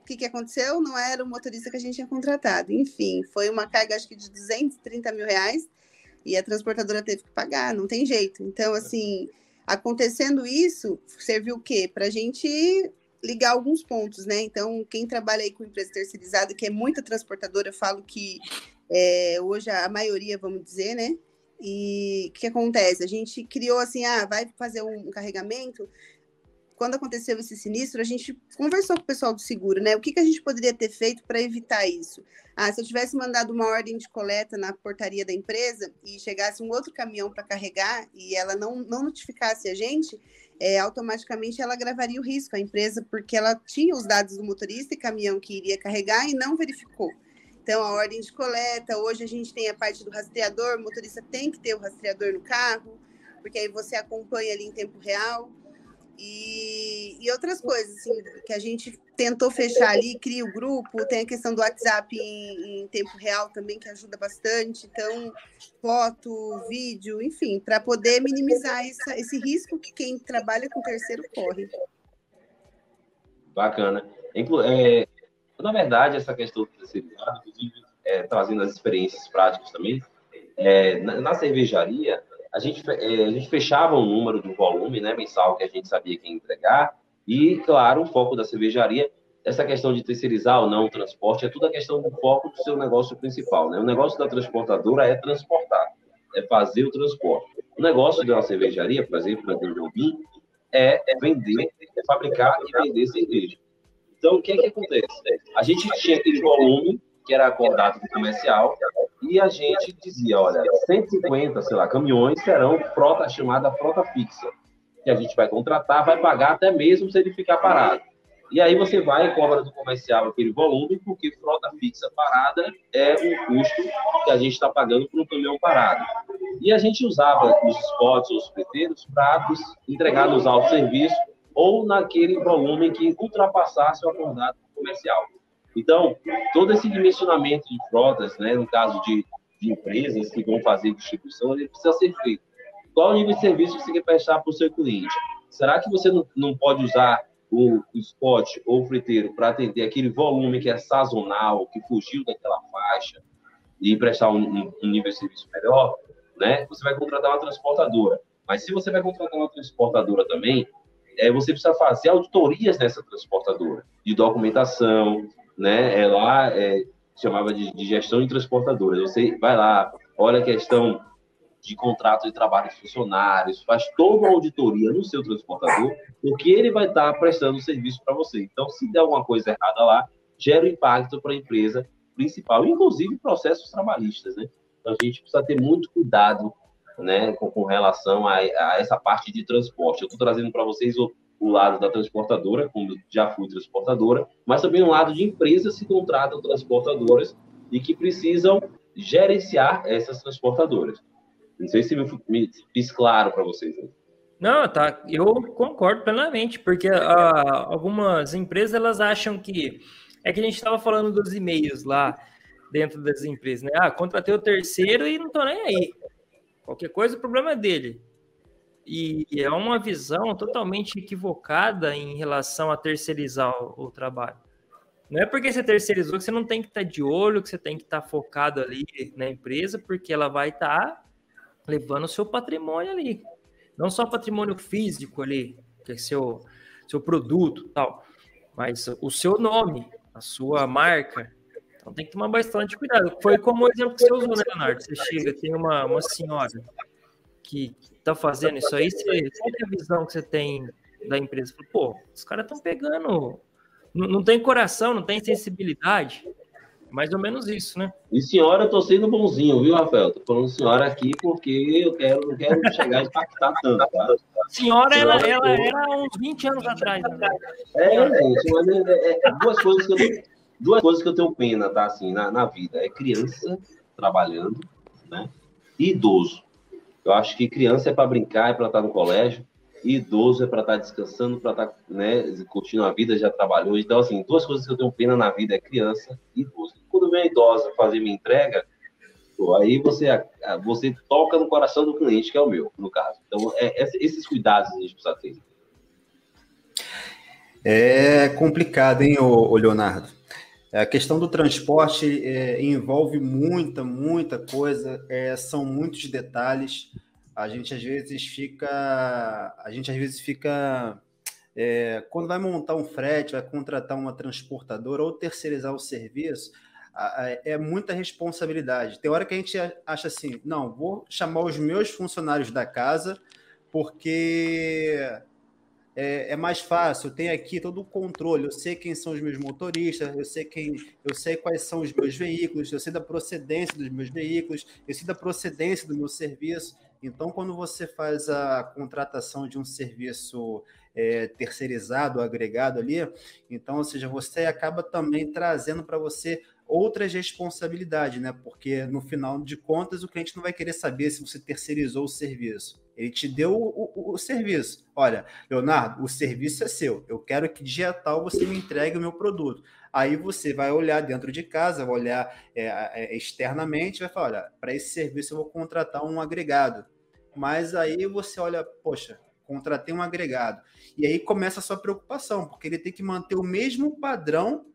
o que, que aconteceu? Não era o motorista que a gente tinha contratado. Enfim, foi uma carga, acho que de 230 mil reais, e a transportadora teve que pagar, não tem jeito. Então, assim, acontecendo isso, serviu o quê? Para a gente ligar alguns pontos, né? Então, quem trabalha aí com empresa terceirizada, que é muita transportadora, falo que é, hoje a maioria, vamos dizer, né? E o que acontece? A gente criou assim, ah, vai fazer um carregamento, quando aconteceu esse sinistro, a gente conversou com o pessoal do seguro, né? O que, que a gente poderia ter feito para evitar isso? Ah, se eu tivesse mandado uma ordem de coleta na portaria da empresa e chegasse um outro caminhão para carregar e ela não, não notificasse a gente, é, automaticamente ela gravaria o risco, a empresa, porque ela tinha os dados do motorista e caminhão que iria carregar e não verificou. Então, a ordem de coleta, hoje a gente tem a parte do rastreador, o motorista tem que ter o rastreador no carro, porque aí você acompanha ali em tempo real. E, e, outras coisas, assim, que a gente tentou fechar ali, cria o grupo, tem a questão do WhatsApp em, em tempo real também, que ajuda bastante. Então, foto, vídeo, enfim, para poder minimizar essa, esse risco que quem trabalha com terceiro corre. Bacana. É, na verdade, essa questão do inclusive, é, trazendo as experiências práticas também, é, na, na cervejaria, a gente, é, a gente fechava um número de volume né, mensal que a gente sabia que ia entregar, e, claro, o foco da cervejaria, essa questão de terceirizar ou não o transporte, é tudo a questão do foco do seu negócio principal. Né? O negócio da transportadora é transportar, é fazer o transporte. O negócio de uma cervejaria, por exemplo, na Jobim, é vender, é fabricar e vender cerveja. Então, o que é que acontece? A gente tinha aquele volume que era acordado do comercial e a gente dizia, olha, 150, sei lá, caminhões serão frota chamada frota fixa, que a gente vai contratar, vai pagar até mesmo se ele ficar parado. E aí você vai e cobra do comercial aquele volume, porque frota fixa parada é um custo que a gente está pagando por um caminhão parado. E a gente usava os spots ou os preteiros para entregar nos autosserviços ou naquele volume que ultrapassasse o acordado comercial. Então, todo esse dimensionamento de frotas, né, no caso de, de empresas que vão fazer distribuição, ele precisa ser feito. Qual o nível de serviço que você quer prestar para o seu cliente? Será que você não, não pode usar o, spot ou o friteiro para atender aquele volume que é sazonal, que fugiu daquela faixa e prestar um, um, um, nível de serviço melhor, né? Você vai contratar uma transportadora. Mas se você vai contratar uma transportadora também, é, você precisa fazer auditorias nessa transportadora, de documentação, né? É lá, é, chamava de, de gestão de transportadoras. Você vai lá, olha a questão de contrato de trabalho de funcionários, faz toda uma auditoria no seu transportador, porque ele vai estar prestando serviço para você. Então, se der alguma coisa errada lá, gera impacto para a empresa principal, inclusive processos trabalhistas, né? Então, a gente precisa ter muito cuidado, né, com, com relação a, a, essa parte de transporte. Eu estou trazendo para vocês o, o lado da transportadora, como já fui transportadora, mas também um lado de empresas que contratam transportadoras e que precisam gerenciar essas transportadoras. Não sei se me, fiz claro para vocês. Né? Não, tá. Eu concordo plenamente, porque uh, algumas empresas elas acham que é que a gente estava falando dos e-mails lá dentro das empresas, né? Ah, contratei o terceiro e não tô nem aí. Qualquer coisa, o problema é dele. E é uma visão totalmente equivocada em relação a terceirizar o, o trabalho. Não é porque você terceirizou que você não tem que estar tá de olho, que você tem que estar tá focado ali na empresa, porque ela vai estar tá levando o seu patrimônio ali. Não só patrimônio físico ali, que é seu, seu produto tal, mas o seu nome, a sua marca. Então tem que tomar bastante cuidado. Foi como o exemplo que você usou, né, Leonardo? Você chega, tem uma, uma senhora que está fazendo isso aí, você, qual é a visão que você tem da empresa? Pô, os caras estão pegando. Não, não tem coração, não tem sensibilidade. Mais ou menos isso, né? E senhora, eu tô sendo bonzinho, viu, Rafael? Tô falando senhora aqui porque eu quero, não quero chegar a impactar tanto, tá? Senhora, ela, ela era uns 20 anos atrás. Né? É, gente, mas é, é, duas, coisas que eu, duas coisas que eu tenho pena, tá, assim, na, na vida. É criança trabalhando, né? E idoso. Eu acho que criança é para brincar, é para estar no colégio idoso é para estar tá descansando, para estar tá, né, curtindo a vida, já trabalhou. Então, assim, duas coisas que eu tenho pena na vida é criança e idoso. Quando vem a idosa fazer minha entrega, pô, aí você, você toca no coração do cliente, que é o meu, no caso. Então, é, é, esses cuidados a gente precisa ter. É complicado, hein, ô, ô Leonardo? A questão do transporte é, envolve muita, muita coisa, é, são muitos detalhes a gente às vezes fica, a gente às vezes fica é, quando vai montar um frete, vai contratar uma transportadora ou terceirizar o serviço, é muita responsabilidade. Tem hora que a gente acha assim, não, vou chamar os meus funcionários da casa porque é, é, mais fácil, eu tenho aqui todo o controle, eu sei quem são os meus motoristas, eu sei quem, eu sei quais são os meus veículos, eu sei da procedência dos meus veículos, eu sei da procedência do meu serviço. Então, quando você faz a contratação de um serviço é, terceirizado, agregado ali, então, ou seja, você acaba também trazendo para você outras responsabilidades, né? Porque no final de contas o cliente não vai querer saber se você terceirizou o serviço. Ele te deu o, o, o, serviço. Olha, Leonardo, o serviço é seu. Eu quero que dia tal você me entregue o meu produto. Aí você vai olhar dentro de casa, vai olhar é, é, externamente, vai falar: olha, para esse serviço eu vou contratar um agregado. Mas aí você olha, poxa, contratei um agregado. E aí começa a sua preocupação, porque ele tem que manter o mesmo padrão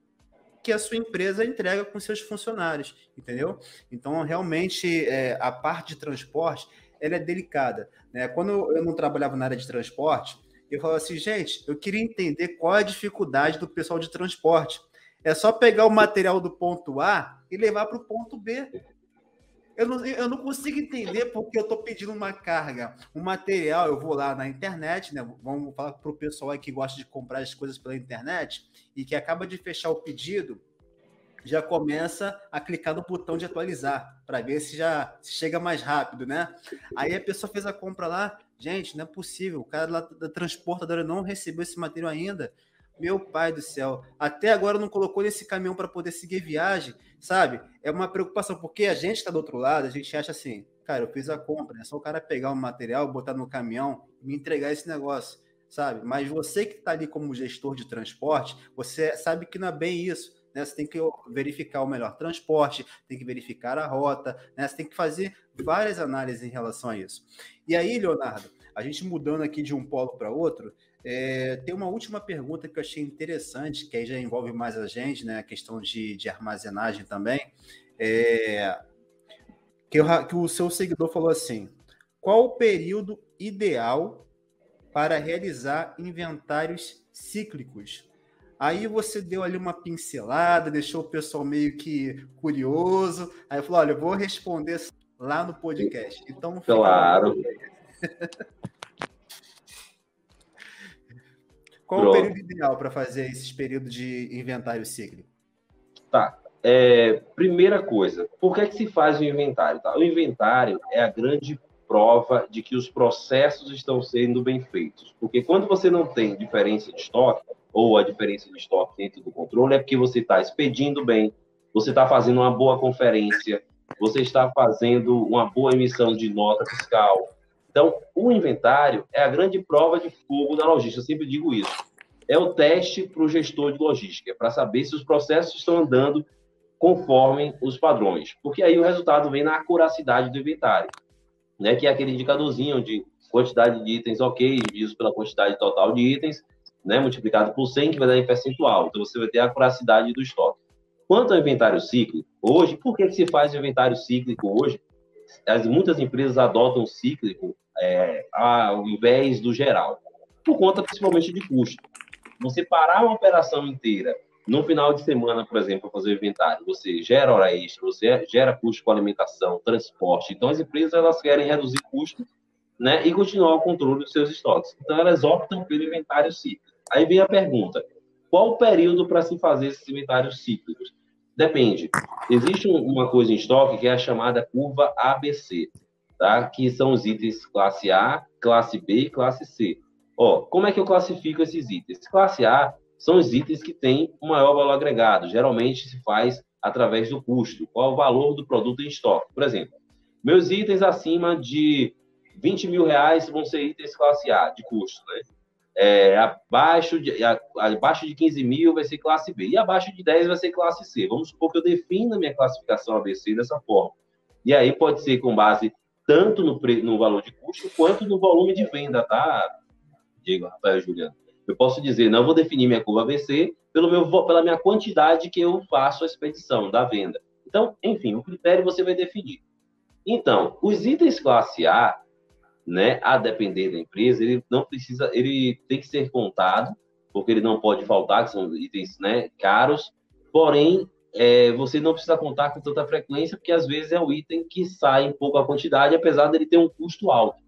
que a sua empresa entrega com seus funcionários, entendeu? Então, realmente, é, a parte de transporte ela é delicada. Né? Quando eu não trabalhava na área de transporte, eu falava assim, gente, eu queria entender qual é a dificuldade do pessoal de transporte. É só pegar o material do ponto A e levar para o ponto B. Eu não, eu não consigo entender porque eu estou pedindo uma carga, um material. Eu vou lá na internet, né? Vamos falar para o pessoal que gosta de comprar as coisas pela internet e que acaba de fechar o pedido, já começa a clicar no botão de atualizar para ver se já se chega mais rápido, né? Aí a pessoa fez a compra lá, gente, não é possível, o cara lá da transportadora não recebeu esse material ainda. Meu pai do céu, até agora não colocou nesse caminhão para poder seguir viagem, sabe? É uma preocupação, porque a gente está do outro lado, a gente acha assim, cara, eu fiz a compra, é só o cara pegar o material, botar no caminhão e me entregar esse negócio, sabe? Mas você que está ali como gestor de transporte, você sabe que não é bem isso. Né? Você tem que verificar o melhor transporte, tem que verificar a rota, né? Você tem que fazer várias análises em relação a isso. E aí, Leonardo, a gente mudando aqui de um polo para outro, é, tem uma última pergunta que eu achei interessante, que aí já envolve mais a gente, né? A questão de, de armazenagem também. É, que, eu, que o seu seguidor falou assim: qual o período ideal para realizar inventários cíclicos? Aí você deu ali uma pincelada, deixou o pessoal meio que curioso. Aí falou: olha, eu vou responder lá no podcast. Então, claro. Qual Pronto. o período ideal para fazer esses períodos de inventário cíclico? Tá. É, primeira coisa, por que, é que se faz o inventário? Tá? O inventário é a grande prova de que os processos estão sendo bem feitos. Porque quando você não tem diferença de estoque, ou a diferença de estoque dentro do controle, é porque você está expedindo bem, você está fazendo uma boa conferência, você está fazendo uma boa emissão de nota fiscal, então, o inventário é a grande prova de fogo da logística, eu sempre digo isso. É o teste para o gestor de logística, para saber se os processos estão andando conforme os padrões. Porque aí o resultado vem na acuracidade do inventário, né? que é aquele indicadorzinho de quantidade de itens ok, dividido pela quantidade total de itens, né? multiplicado por 100, que vai dar em percentual. Então, você vai ter a acuracidade do estoque. Quanto ao inventário cíclico, hoje, por que, que se faz o inventário cíclico hoje? As, muitas empresas adotam o cíclico é, ao invés do geral, por conta principalmente de custo. Você parar uma operação inteira no final de semana, por exemplo, para fazer o inventário, você gera hora extra, você gera custo com alimentação, transporte. Então, as empresas elas querem reduzir custo né, e continuar o controle dos seus estoques. Então, elas optam pelo inventário cíclico. Aí vem a pergunta: qual o período para se fazer esses inventários cíclicos? Depende. Existe uma coisa em estoque que é a chamada curva ABC tá? que são os itens classe A, classe B e classe C. Ó, como é que eu classifico esses itens? Classe A são os itens que têm um maior valor agregado. Geralmente se faz através do custo. Qual é o valor do produto em estoque? Por exemplo, meus itens acima de 20 mil reais vão ser itens classe A, de custo, né? É, abaixo, de, abaixo de 15 mil vai ser classe B, e abaixo de 10 vai ser classe C. Vamos supor que eu defina a minha classificação ABC dessa forma. E aí pode ser com base tanto no, no valor de custo quanto no volume de venda, tá, Diego, Rafael Juliano? Eu posso dizer, não vou definir minha curva ABC pelo meu, pela minha quantidade que eu faço a expedição da venda. Então, enfim, o critério você vai definir. Então, os itens classe A, né, a depender da empresa, ele não precisa, ele tem que ser contado, porque ele não pode faltar, que são itens, né, caros, porém, é, você não precisa contar com tanta frequência, porque às vezes é um item que sai em pouca quantidade, apesar dele ter um custo alto.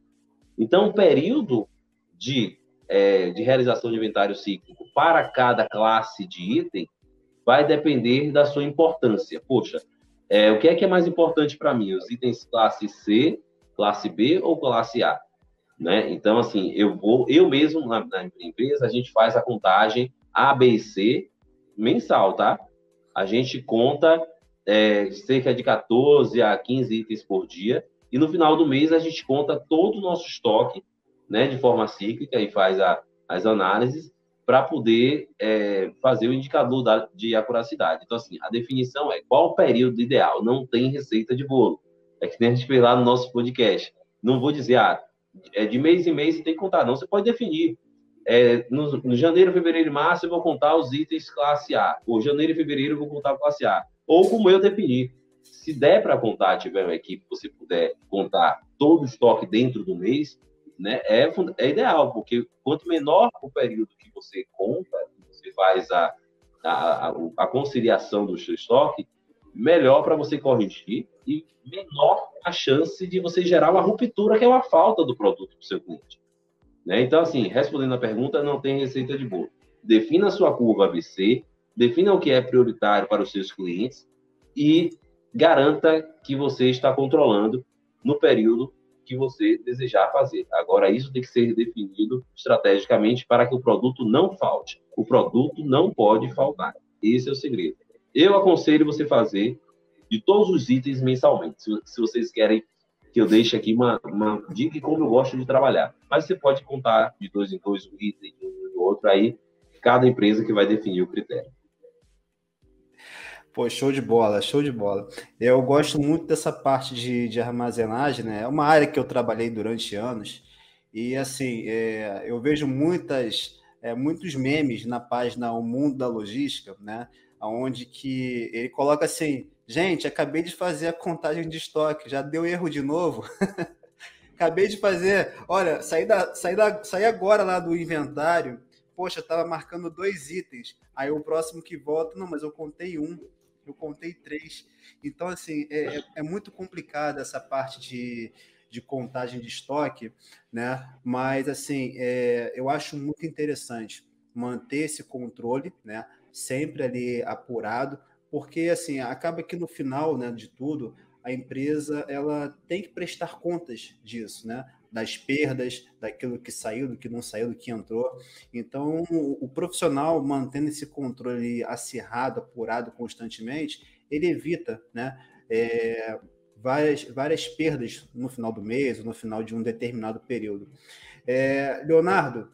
Então, o período de, é, de realização de inventário cíclico para cada classe de item vai depender da sua importância. Poxa, é, o que é que é mais importante para mim? Os itens classe C, classe B ou classe A? Né? Então, assim, eu vou, eu mesmo na, na empresa, a gente faz a contagem A, B e C mensal, tá? a gente conta é, cerca de 14 a 15 itens por dia, e no final do mês a gente conta todo o nosso estoque, né, de forma cíclica, e faz a, as análises para poder é, fazer o indicador da, de acuracidade. Então, assim, a definição é qual o período ideal, não tem receita de bolo. É que nem a gente fez lá no nosso podcast. Não vou dizer, ah, é de mês em mês você tem que contar, não. Você pode definir é, no, no, janeiro, fevereiro e março eu vou contar os itens classe A. Ou janeiro e fevereiro eu vou contar a classe A. Ou como eu definir. Se der para contar, tiver uma equipe você puder contar todo o estoque dentro do mês, né, é, é ideal, porque quanto menor o período que você conta, você faz a, a, a conciliação do seu estoque, melhor para você corrigir e menor a chance de você gerar uma ruptura, que é uma falta do produto para o seu cliente. Né? Então, assim, respondendo a pergunta, não tem receita de bolo. Defina a sua curva ABC, defina o que é prioritário para os seus clientes e garanta que você está controlando no período que você desejar fazer. Agora, isso tem que ser definido estrategicamente para que o produto não falte. O produto não pode faltar. Esse é o segredo. Eu aconselho você fazer de todos os itens mensalmente. Se, se vocês querem que eu deixe aqui uma, uma dica de como eu gosto de trabalhar. Mas você pode contar de dois em dois um item, um outro aí, cada empresa que vai definir o critério. Pô, show de bola, show de bola. Eu gosto muito dessa parte de, de armazenagem, né? É uma área que eu trabalhei durante anos. E assim, é, eu vejo muitas, é, muitos memes na página O Mundo da Logística, né? Onde que ele coloca assim, gente, acabei de fazer a contagem de estoque, já deu erro de novo. acabei de fazer, olha, saí, da, saí, da, saí agora lá do inventário, poxa, estava marcando dois itens. Aí o próximo que volta, não, mas eu contei um eu contei três. Então, assim, é, é, é muito complicado essa parte de, de contagem de estoque, né? Mas, assim, é, eu acho muito interessante manter esse controle, né? Sempre ali apurado, porque, assim, acaba que no final né, de tudo, a empresa ela tem que prestar contas disso, né? das perdas, daquilo que saiu, do que não saiu, do que entrou. Então, o, profissional mantendo esse controle acirrado, apurado constantemente, ele evita né, é, várias, várias perdas no final do mês, ou no final de um determinado período. É, Leonardo,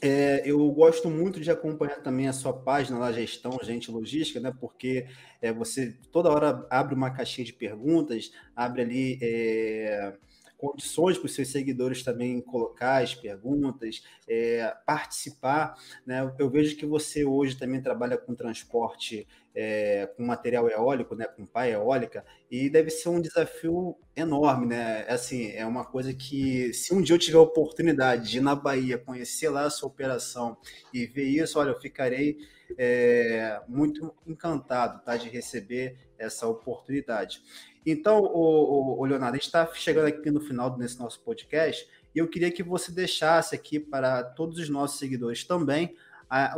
é, eu gosto muito de acompanhar também a sua página lá, Gestão Gente Logística, né? Porque é, você toda hora abre uma caixinha de perguntas, abre ali é, condições para os seus seguidores também colocar as perguntas, é, participar. Né? Eu vejo que você hoje também trabalha com transporte é, com material eólico, né, com pá eólica, e deve ser um desafio enorme, né? Assim, é uma coisa que, se um dia eu tiver a oportunidade de ir na Bahia, conhecer lá a sua operação e ver isso, olha, eu ficarei é, muito encantado tá, de receber essa oportunidade. Então, o, o, Leonardo, a gente está chegando aqui no final desse nosso podcast e eu queria que você deixasse aqui para todos os nossos seguidores também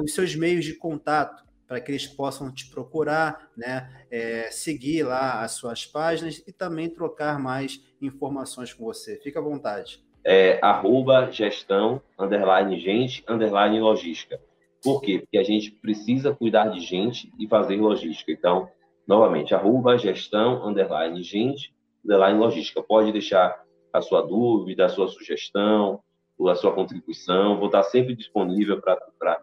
os seus meios de contato para que eles possam te procurar, né, é, seguir lá as suas páginas e também trocar mais informações com você. Fica à vontade. É, arroba gestão, underline gente, underline logística. Por quê? Porque a gente precisa cuidar de gente e fazer logística. Então, Novamente, arroba gestão, underline, gente, underline logística. Pode deixar a sua dúvida, a sua sugestão, a sua contribuição. Vou estar sempre disponível para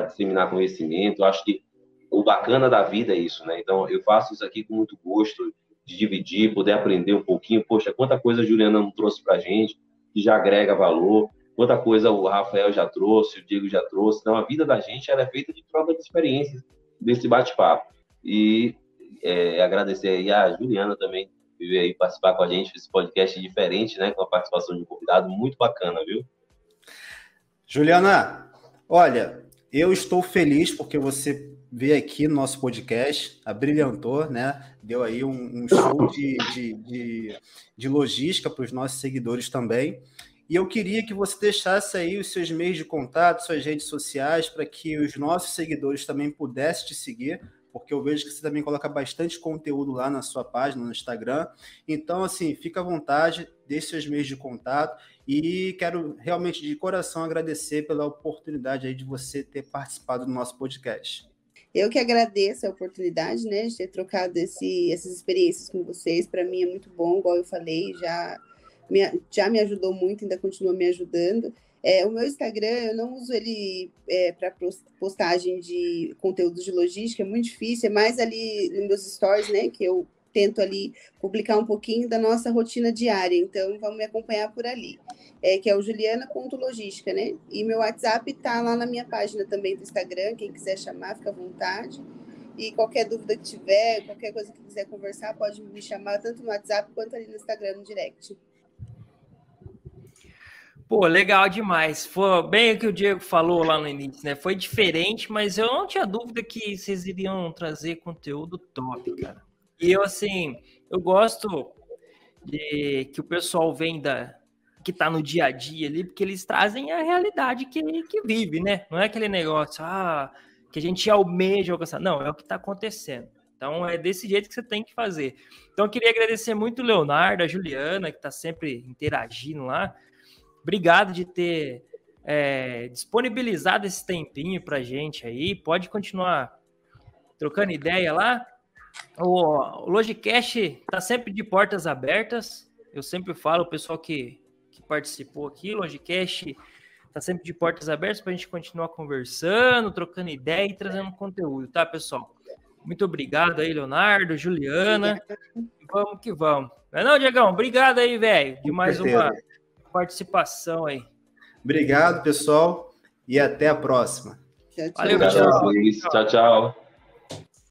disseminar conhecimento. Acho que o bacana da vida é isso, né? Então, eu faço isso aqui com muito gosto de dividir, poder aprender um pouquinho. Poxa, quanta coisa a Juliana não trouxe para a gente, que já agrega valor. Quanta coisa o Rafael já trouxe, o Diego já trouxe. Então, a vida da gente é feita de troca de experiências, desse bate-papo. E é, agradecer aí a Juliana também, que aí participar com a gente desse podcast diferente, né? Com a participação de um convidado muito bacana, viu? Juliana, olha, eu estou feliz porque você veio aqui no nosso podcast, abrilhantou, né? Deu aí um, um show de, de, de, de logística para os nossos seguidores também. E eu queria que você deixasse aí os seus meios de contato, suas redes sociais, para que os nossos seguidores também pudessem te seguir, porque eu vejo que você também coloca bastante conteúdo lá na sua página, no Instagram. Então, assim, fica à vontade, deixe seus meios de contato e quero realmente de coração agradecer pela oportunidade aí de você ter participado do nosso podcast. Eu que agradeço a oportunidade, né, de ter trocado esse, essas experiências com vocês. Para mim é muito bom, igual eu falei, já me, já me ajudou muito, ainda continua me ajudando. É, o meu Instagram, eu não uso ele é, para postagem de conteúdos de logística, é muito difícil, é mais ali nos meus stories, né, que eu tento ali publicar um pouquinho da nossa rotina diária, então vamos me acompanhar por ali, é, que é o juliana.logística, né, e meu WhatsApp está lá na minha página também do Instagram, quem quiser chamar, fica à vontade, e qualquer dúvida que tiver, qualquer coisa que quiser conversar, pode me chamar tanto no WhatsApp quanto ali no Instagram, no direct. Pô, legal demais. Foi bem o que o Diego falou lá no início, né? Foi diferente, mas eu não tinha dúvida que vocês iriam trazer conteúdo top, cara. E eu, assim, eu gosto de que o pessoal vem da, que tá no dia a dia ali, porque eles trazem a realidade que, que vive, né? Não é aquele negócio, ah, que a gente almeja alcançar. Não, é o que tá acontecendo. Então é desse jeito que você tem que fazer. Então eu queria agradecer muito o Leonardo, a Juliana, que está sempre interagindo lá. Obrigado de ter é, disponibilizado esse tempinho para gente aí. Pode continuar trocando ideia lá. O, Logicast está sempre de portas abertas. Eu sempre falo, o pessoal que, que participou aqui, Logicast está sempre de portas abertas para a gente continuar conversando, trocando ideia e trazendo conteúdo, tá, pessoal? Muito obrigado aí, Leonardo, Juliana. Vamos que vamos. Não é não, Diegão? Obrigado aí, velho, de mais uma participação aí. Obrigado, pessoal, e até a próxima. Tchau, tchau. Valeu, tchau. tchau, tchau.